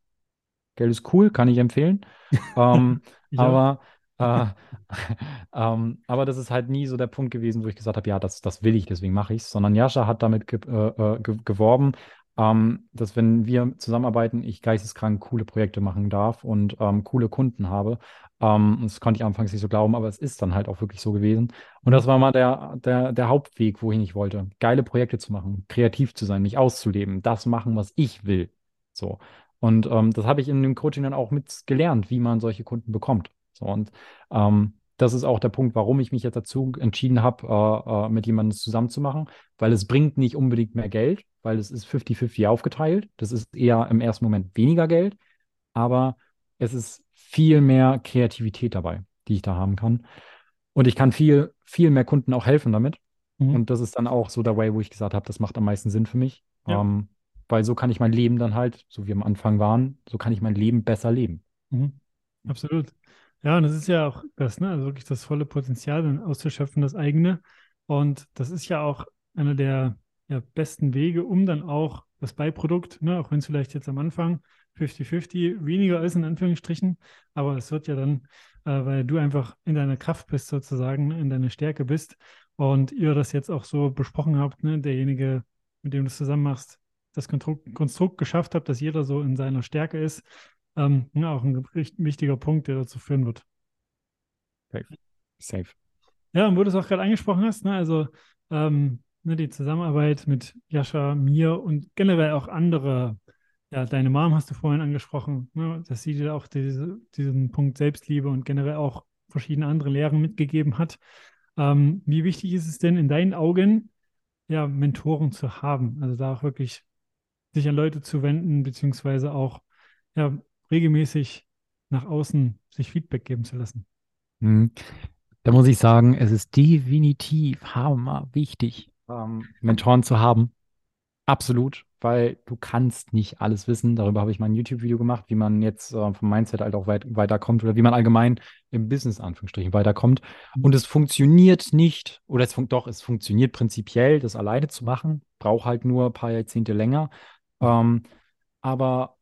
S3: Geld ist cool, kann ich empfehlen. Ähm, aber äh, ähm, aber das ist halt nie so der Punkt gewesen, wo ich gesagt habe, ja, das, das will ich, deswegen mache ich es, sondern Jascha hat damit ge äh, äh, ge geworben, ähm, dass wenn wir zusammenarbeiten, ich geisteskrank coole Projekte machen darf und ähm, coole Kunden habe. Ähm, das konnte ich anfangs nicht so glauben, aber es ist dann halt auch wirklich so gewesen. Und das war mal der, der, der Hauptweg, wohin ich wollte. Geile Projekte zu machen, kreativ zu sein, mich auszuleben, das machen, was ich will. So. Und ähm, das habe ich in dem Coaching dann auch mit gelernt, wie man solche Kunden bekommt. So, und ähm, das ist auch der Punkt, warum ich mich jetzt dazu entschieden habe, äh, äh, mit jemandem zusammenzumachen, weil es bringt nicht unbedingt mehr Geld, weil es ist 50-50 aufgeteilt. Das ist eher im ersten Moment weniger Geld, aber es ist viel mehr Kreativität dabei, die ich da haben kann. Und ich kann viel, viel mehr Kunden auch helfen damit. Mhm. Und das ist dann auch so der Way, wo ich gesagt habe, das macht am meisten Sinn für mich. Ja. Ähm, weil so kann ich mein Leben dann halt, so wie am Anfang waren, so kann ich mein Leben besser leben.
S2: Mhm. Absolut. Ja, und das ist ja auch das, ne? Also wirklich das volle Potenzial dann auszuschöpfen, das eigene. Und das ist ja auch einer der ja, besten Wege, um dann auch das Beiprodukt, ne, auch wenn es vielleicht jetzt am Anfang 50-50 weniger ist, in Anführungsstrichen, aber es wird ja dann, äh, weil du einfach in deiner Kraft bist, sozusagen, in deiner Stärke bist und ihr das jetzt auch so besprochen habt, ne, derjenige, mit dem du es zusammen machst, das Konstrukt geschafft habt, dass jeder so in seiner Stärke ist, ähm, ja, auch ein wichtiger Punkt, der dazu führen wird.
S3: Safe. Safe.
S2: Ja, und wo du es auch gerade angesprochen hast, ne, also ähm, ne, die Zusammenarbeit mit Jascha, mir und generell auch andere. Ja, deine Mom hast du vorhin angesprochen, ne, dass sie dir auch diese, diesen Punkt Selbstliebe und generell auch verschiedene andere Lehren mitgegeben hat. Ähm, wie wichtig ist es denn in deinen Augen, ja, Mentoren zu haben? Also da auch wirklich sich an Leute zu wenden, beziehungsweise auch ja, regelmäßig nach außen sich Feedback geben zu lassen.
S3: Mhm. Da muss ich sagen, es ist definitiv hammer wichtig, ähm, Mentoren zu haben. Absolut, weil du kannst nicht alles wissen. Darüber habe ich mal ein YouTube-Video gemacht, wie man jetzt äh, vom Mindset halt auch weit, weiterkommt oder wie man allgemein im Business, Anführungsstrichen, weiterkommt. Und es funktioniert nicht, oder es fun doch, es funktioniert prinzipiell, das alleine zu machen, braucht halt nur ein paar Jahrzehnte länger. Ähm, aber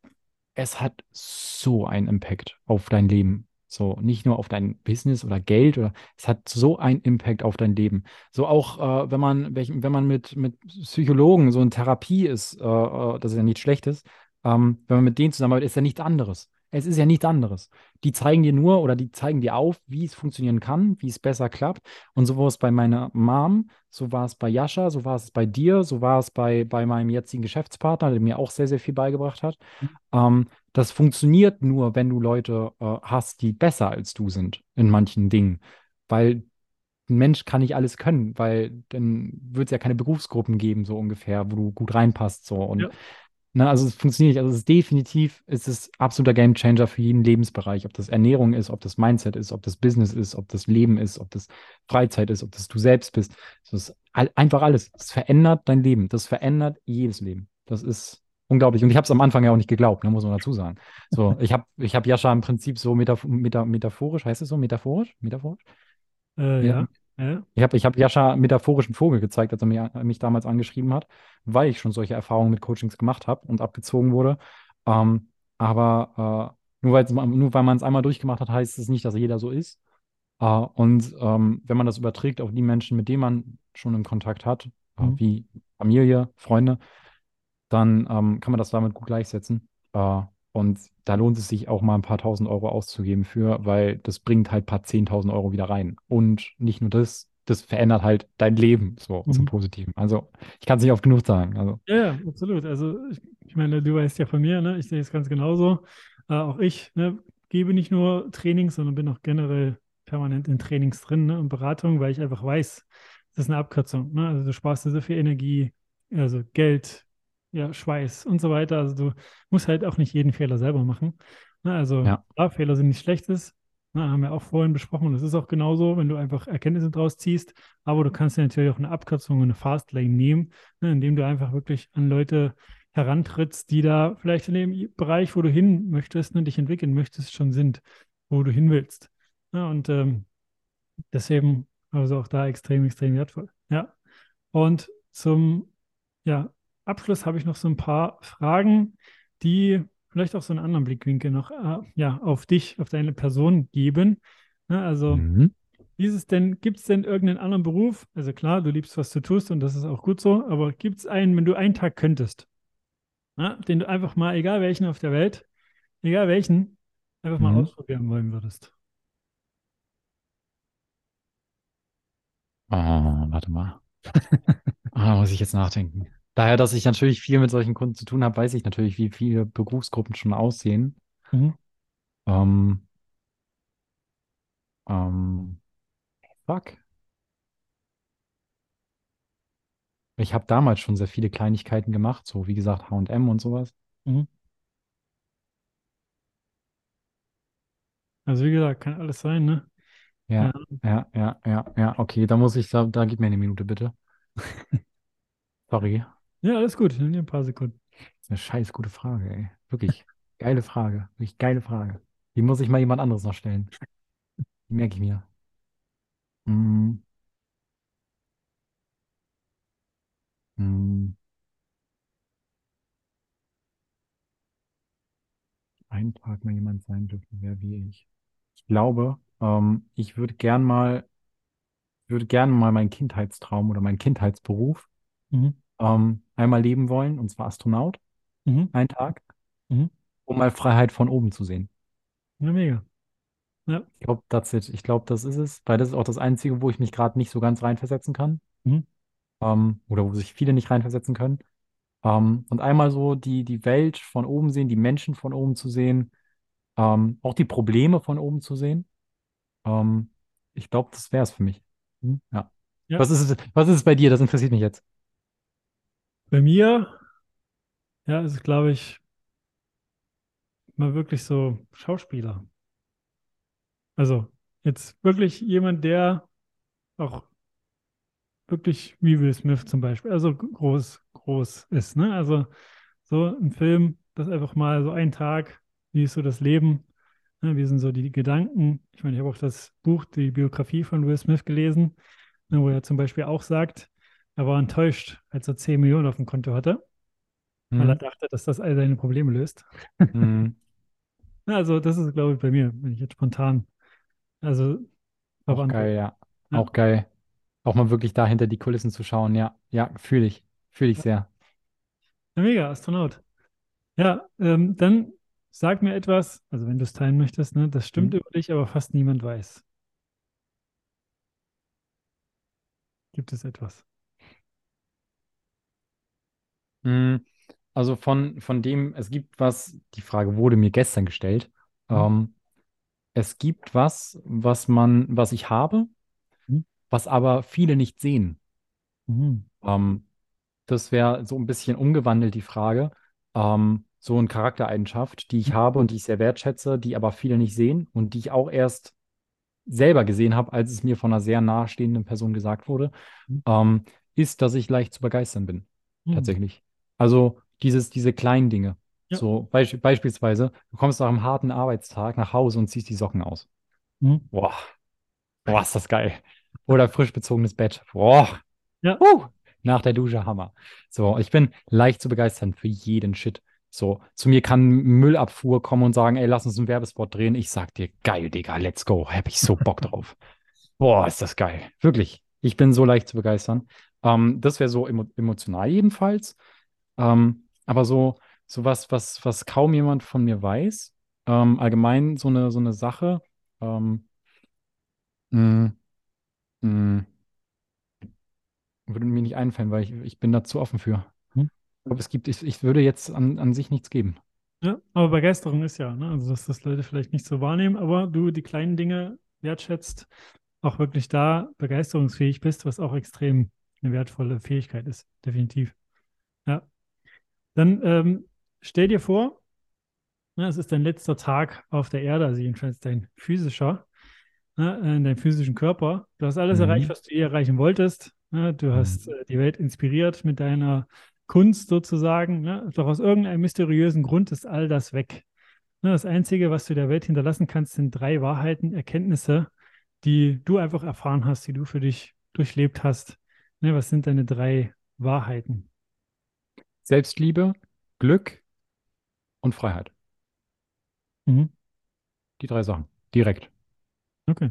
S3: es hat so einen Impact auf dein Leben. So, nicht nur auf dein Business oder Geld, oder es hat so einen Impact auf dein Leben. So auch, äh, wenn man, wenn man mit, mit Psychologen so in Therapie ist, äh, äh, das ist ja nichts Schlechtes, ähm, wenn man mit denen zusammenarbeitet, ist ja nichts anderes. Es ist ja nichts anderes. Die zeigen dir nur oder die zeigen dir auf, wie es funktionieren kann, wie es besser klappt. Und so war es bei meiner Mom, so war es bei Jascha, so war es bei dir, so war es bei, bei meinem jetzigen Geschäftspartner, der mir auch sehr, sehr viel beigebracht hat. Mhm. Ähm, das funktioniert nur, wenn du Leute äh, hast, die besser als du sind in manchen Dingen. Weil ein Mensch kann nicht alles können, weil dann wird es ja keine Berufsgruppen geben, so ungefähr, wo du gut reinpasst. So. Und ja. Ne, also es funktioniert nicht. Also es ist definitiv, es ist absoluter Gamechanger für jeden Lebensbereich. Ob das Ernährung ist, ob das Mindset ist, ob das Business ist, ob das Leben ist, ob das Freizeit ist, ob das du selbst bist. Das ist einfach alles. Das verändert dein Leben. Das verändert jedes Leben. Das ist unglaublich. Und ich habe es am Anfang ja auch nicht geglaubt, ne, muss man dazu sagen. So, ich habe ich hab Jascha im Prinzip so metaph meta metaphorisch, heißt es so, metaphorisch? Metaphorisch?
S2: Äh, ja. Ja.
S3: Ich habe ich hab Jascha metaphorischen Vogel gezeigt, als er mich, mich, damals angeschrieben hat, weil ich schon solche Erfahrungen mit Coachings gemacht habe und abgezogen wurde. Ähm, aber äh, nur, nur weil man es einmal durchgemacht hat, heißt es nicht, dass jeder so ist. Äh, und ähm, wenn man das überträgt auf die Menschen, mit denen man schon im Kontakt hat, äh, mhm. wie Familie, Freunde, dann ähm, kann man das damit gut gleichsetzen. Äh, und da lohnt es sich auch mal ein paar tausend Euro auszugeben für, weil das bringt halt ein paar zehntausend Euro wieder rein. Und nicht nur das, das verändert halt dein Leben so mhm. zum Positiven. Also ich kann es nicht oft genug sagen. Also.
S2: Ja, absolut. Also ich, meine, du weißt ja von mir, ne? ich sehe es ganz genauso. Äh, auch ich ne, gebe nicht nur Trainings, sondern bin auch generell permanent in Trainings drin ne? und Beratung, weil ich einfach weiß, das ist eine Abkürzung. Ne? Also du sparst dir so viel Energie, also Geld, ja, Schweiß und so weiter. Also du musst halt auch nicht jeden Fehler selber machen. Na, also ja. klar, Fehler sind nichts Schlechtes. Na, haben wir auch vorhin besprochen. Und das ist auch genauso, wenn du einfach Erkenntnisse draus ziehst. Aber du kannst dir natürlich auch eine Abkürzung und eine Fastlane nehmen, ne, indem du einfach wirklich an Leute herantrittst, die da vielleicht in dem Bereich, wo du hin möchtest, ne, dich entwickeln möchtest, schon sind, wo du hin willst. Ja, und ähm, deswegen also auch da extrem, extrem wertvoll. Ja. Und zum ja, Abschluss habe ich noch so ein paar Fragen, die vielleicht auch so einen anderen Blickwinkel noch äh, ja, auf dich, auf deine Person geben. Ne, also, mhm. dieses denn, gibt es denn irgendeinen anderen Beruf? Also klar, du liebst, was du tust und das ist auch gut so, aber gibt es einen, wenn du einen Tag könntest, ja, den du einfach mal, egal welchen auf der Welt, egal welchen, einfach mal mhm. ausprobieren wollen würdest?
S3: Oh, warte mal. ah, muss ich jetzt nachdenken. Daher, dass ich natürlich viel mit solchen Kunden zu tun habe, weiß ich natürlich, wie viele Berufsgruppen schon aussehen. Mhm. Ähm, ähm, fuck. Ich habe damals schon sehr viele Kleinigkeiten gemacht, so wie gesagt H&M und sowas. Mhm.
S2: Also wie gesagt, kann alles sein, ne?
S3: Ja, ja, ja, ja, ja, okay, da muss ich, da, da gib mir eine Minute bitte. Sorry.
S2: Ja, alles gut. Nimm dir ein paar Sekunden.
S3: Das ist eine scheiß gute Frage, ey. Wirklich. Geile Frage. Wirklich geile Frage. Die muss ich mal jemand anderes noch stellen. Die merke ich mir. Mm. Mm. Einen Tag mal jemand sein dürfen, wer wie ich. Ich glaube, ähm, ich würde gern mal, würde gerne mal meinen Kindheitstraum oder meinen Kindheitsberuf Mhm ähm, einmal leben wollen, und zwar Astronaut, mhm. einen Tag, mhm. um mal Freiheit von oben zu sehen.
S2: Ja, mega. Ja.
S3: Ich glaube, that's it. Ich glaube, das ist es, weil das ist auch das Einzige, wo ich mich gerade nicht so ganz reinversetzen kann. Mhm. ähm, oder wo sich viele nicht reinversetzen können. Ähm, und einmal so die, die Welt von oben sehen, die Menschen von oben zu sehen, ähm, auch die Probleme von oben zu sehen. Ähm, ich glaube, das wäre es für mich.
S2: Mhm.
S3: Ja.
S2: Ja.
S3: Was ist was ist es bei dir? Das interessiert mich jetzt.
S2: Bei mir, ja, ist es, glaube ich, mal wirklich so Schauspieler. Also jetzt wirklich jemand, der auch wirklich wie Will Smith zum Beispiel, also groß, groß ist, ne? Also so ein Film, das einfach mal so ein Tag, wie ist so das Leben, ne? Wie sind so die Gedanken? Ich meine, ich habe auch das Buch, die Biografie von Will Smith gelesen, ne, wo er zum Beispiel auch sagt, er war enttäuscht, als er 10 Millionen auf dem Konto hatte, weil er
S3: Mhm.
S2: dachte, dass das all seine Probleme löst.
S3: Mhm.
S2: Also das ist, glaube ich, bei mir, wenn ich jetzt spontan, also
S3: Auch geil, ja.
S2: Ja.
S3: Auch geil. Auch mal wirklich da hinter die Kulissen zu schauen. Ja, ja, fühle ich. Fühle ich sehr.
S2: Ja, mega, Astronaut. Ja, ähm, dann sag mir etwas, also wenn du es teilen möchtest, ne, das stimmt
S3: Mhm.
S2: über dich, aber fast niemand weiß. Gibt es etwas?
S3: Mm, Also von, von dem, es gibt was, die Frage wurde mir gestern gestellt.
S2: Mhm.
S3: Ähm, es gibt was, was man, was ich habe,
S2: Mhm.
S3: was aber viele nicht sehen.
S2: Mhm.
S3: Ähm, das wäre so ein bisschen umgewandelt die Frage. Ähm, so eine Charaktereigenschaft, die ich habe und die ich sehr wertschätze, die aber viele nicht sehen und die ich auch erst selber gesehen habe, als es mir von einer sehr nahestehenden Person gesagt wurde,
S2: Mhm.
S3: ähm, ist, dass ich leicht zu begeistern bin.
S2: Mhm.
S3: Tatsächlich. Also dieses, diese kleinen Dinge.
S2: Ja.
S3: So beisp beispielsweise, du kommst nach einem harten Arbeitstag nach Hause und ziehst die Socken aus.
S2: Mhm.
S3: Boah, boah, ist das geil. Oder frisch bezogenes Bett. Boah,
S2: Ja.
S3: uh, nach der Dusche Hammer. So, ich bin leicht zu begeistern für jeden Shit. So, zu mir kann Müllabfuhr kommen und sagen, ey, lass uns einen Werbespot drehen. Ich sag dir, geil, Digga, let's go. Hab ich so Bock drauf. Boah, ist das geil. Wirklich. Ich bin so leicht zu begeistern. Ähm, das wäre so emo emotional jedenfalls. Ähm, aber so, so was, was, was kaum jemand von mir weiß. Ähm, allgemein so eine, so eine Sache. Ähm, mh, mh, würde mir nicht einfallen, weil ich, ich bin da zu offen für.
S2: Hm.
S3: Ich glaube, es gibt, ich, ich würde jetzt an, an sich nichts geben.
S2: Ja, aber Begeisterung ist ja, ne? Also dass das Leute vielleicht nicht so wahrnehmen, aber du die kleinen Dinge wertschätzt, auch wirklich da begeisterungsfähig bist, was auch extrem eine wertvolle Fähigkeit ist, definitiv. Ja. Dann ähm, stell dir vor, ne, es ist dein letzter Tag auf der Erde, also jedenfalls dein physischer, ne, äh, dein physischen Körper. Du hast alles
S3: Mhm.
S2: erreicht, was du je erreichen wolltest. Ne? Du hast äh, die Welt inspiriert mit deiner Kunst sozusagen. Doch aus irgendeinem mysteriösen Grund ist all das weg. Das Einzige, was du der Welt hinterlassen kannst, sind drei Wahrheiten, Erkenntnisse, die du einfach erfahren hast, die du für dich durchlebt hast. Was sind deine drei Wahrheiten?
S3: Selbstliebe, Glück und Freiheit.
S2: Mhm.
S3: Die drei Sachen. Direkt.
S2: Okay.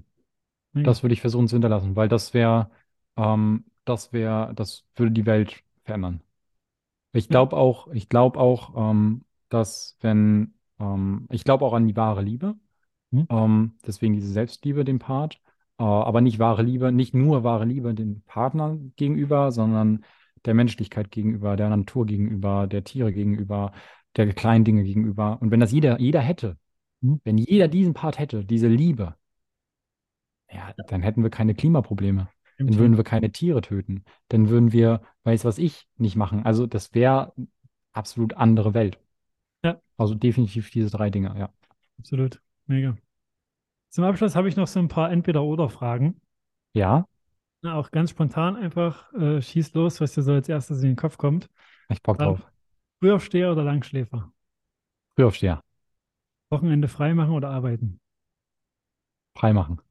S3: Das würde ich versuchen zu hinterlassen, weil das wäre, ähm, das wäre, das würde die Welt verändern. Ich glaube auch, ich glaube auch, ähm, dass wenn, ähm, ich glaube auch an die wahre Liebe,
S2: Mhm.
S3: ähm, deswegen diese Selbstliebe, den Part, äh, aber nicht wahre Liebe, nicht nur wahre Liebe dem Partner gegenüber, sondern der Menschlichkeit gegenüber, der Natur gegenüber, der Tiere gegenüber, der kleinen Dinge gegenüber. Und wenn das jeder, jeder hätte,
S2: Mhm.
S3: wenn jeder diesen Part hätte, diese Liebe, ja, dann hätten wir keine Klimaprobleme. Dann würden wir keine Tiere töten. Dann würden wir, weiß was ich, nicht machen. Also das wäre absolut andere Welt.
S2: Ja.
S3: Also definitiv diese drei Dinge, ja.
S2: Absolut. Mega. Zum Abschluss habe ich noch so ein paar Entweder-Oder-Fragen.
S3: Ja,
S2: Na, auch ganz spontan einfach äh, schieß los, was dir so als erstes in den Kopf kommt.
S3: ich Bock drauf.
S2: Frühaufsteher oder Langschläfer?
S3: Frühaufsteher,
S2: Wochenende frei machen oder arbeiten?
S3: freimachen.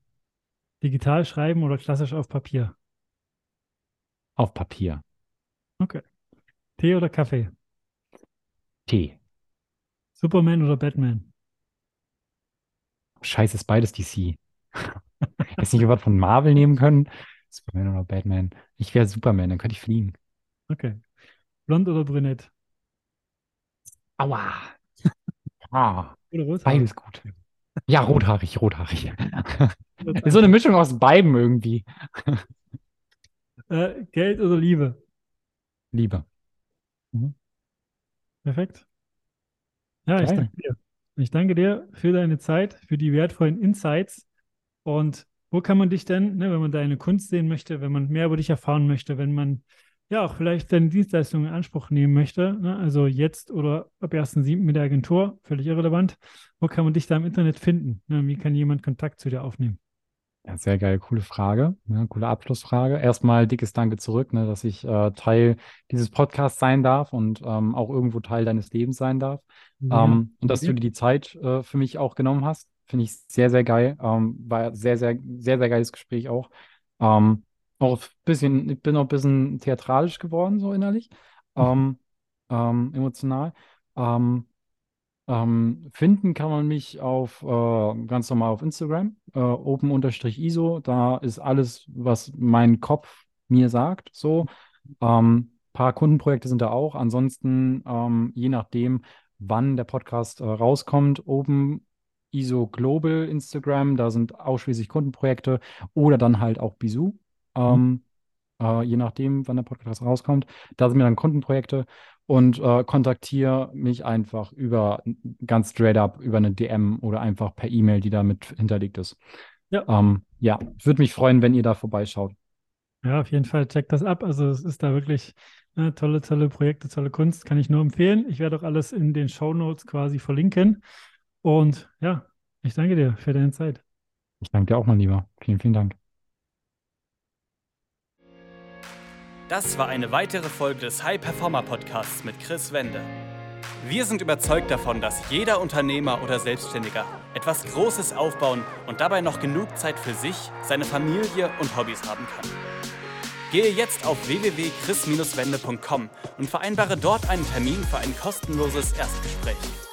S2: Digital schreiben oder klassisch auf Papier?
S3: Auf Papier.
S2: Okay. Tee oder Kaffee?
S3: Tee.
S2: Superman oder Batman?
S3: Scheiße, ist beides DC. Jetzt nicht was von Marvel nehmen können. Superman oder Batman. Ich wäre Superman, dann könnte ich fliegen.
S2: Okay. Blond oder brünett?
S3: Aua. Ah,
S2: Oder rothaarig?
S3: beides gut. Ja, rothaarig, rothaarig. So eine Mischung aus beiden irgendwie.
S2: Äh, Geld oder Liebe?
S3: Liebe.
S2: Mhm. Perfekt. Ja,
S3: Geil.
S2: ich danke dir. Ich danke dir für deine Zeit, für die wertvollen Insights. Und wo kann man dich denn, ne, wenn man deine Kunst sehen möchte, wenn man mehr über dich erfahren möchte, wenn man ja auch vielleicht deine Dienstleistungen in Anspruch nehmen möchte, ne, also jetzt oder ab 1.7. mit der Agentur, völlig irrelevant, wo kann man dich da im Internet finden? Ne, wie kann jemand Kontakt zu dir aufnehmen?
S3: Ja, sehr geil, coole Frage, ne, coole Abschlussfrage. Erstmal dickes Danke zurück, ne, dass ich äh, Teil dieses Podcasts sein darf und ähm, auch irgendwo Teil deines Lebens sein darf.
S2: Ja.
S3: Ähm, und dass du dir die Zeit äh, für mich auch genommen hast, finde ich sehr, sehr geil. Ähm, war sehr, sehr, sehr, sehr geiles Gespräch auch. Ähm, auch bisschen, ich bin auch ein bisschen theatralisch geworden, so innerlich, ähm, ähm, emotional. Ähm, ähm, finden kann man mich auf äh, ganz normal auf Instagram, äh, open-iso. Da ist alles, was mein Kopf mir sagt. So. Ähm, paar Kundenprojekte sind da auch. Ansonsten, je nachdem, wann der Podcast äh, rauskommt, Open ISO Global Instagram, da sind ausschließlich Kundenprojekte oder dann halt auch Bisou. Ähm, äh, je nachdem, wann der Podcast rauskommt. Da sind mir dann Kundenprojekte und äh, kontaktiere mich einfach über ganz straight up über eine DM oder einfach per E-Mail, die damit hinterlegt ist.
S2: Ja.
S3: Ähm, ja, würde mich freuen, wenn ihr da vorbeischaut.
S2: Ja, auf jeden Fall checkt das ab. Also es ist da wirklich äh, tolle, tolle Projekte, tolle Kunst. Kann ich nur empfehlen. Ich werde auch alles in den Show Notes quasi verlinken. Und ja, ich danke dir für deine Zeit.
S3: Ich danke dir auch, mein Lieber. Vielen, vielen Dank.
S1: Das war eine weitere Folge des High Performer Podcasts mit Chris Wende. Wir sind überzeugt davon, dass jeder Unternehmer oder Selbstständiger etwas Großes aufbauen und dabei noch genug Zeit für sich, seine Familie und Hobbys haben kann. Gehe jetzt auf www.chris-wende.com und vereinbare dort einen Termin für ein kostenloses Erstgespräch.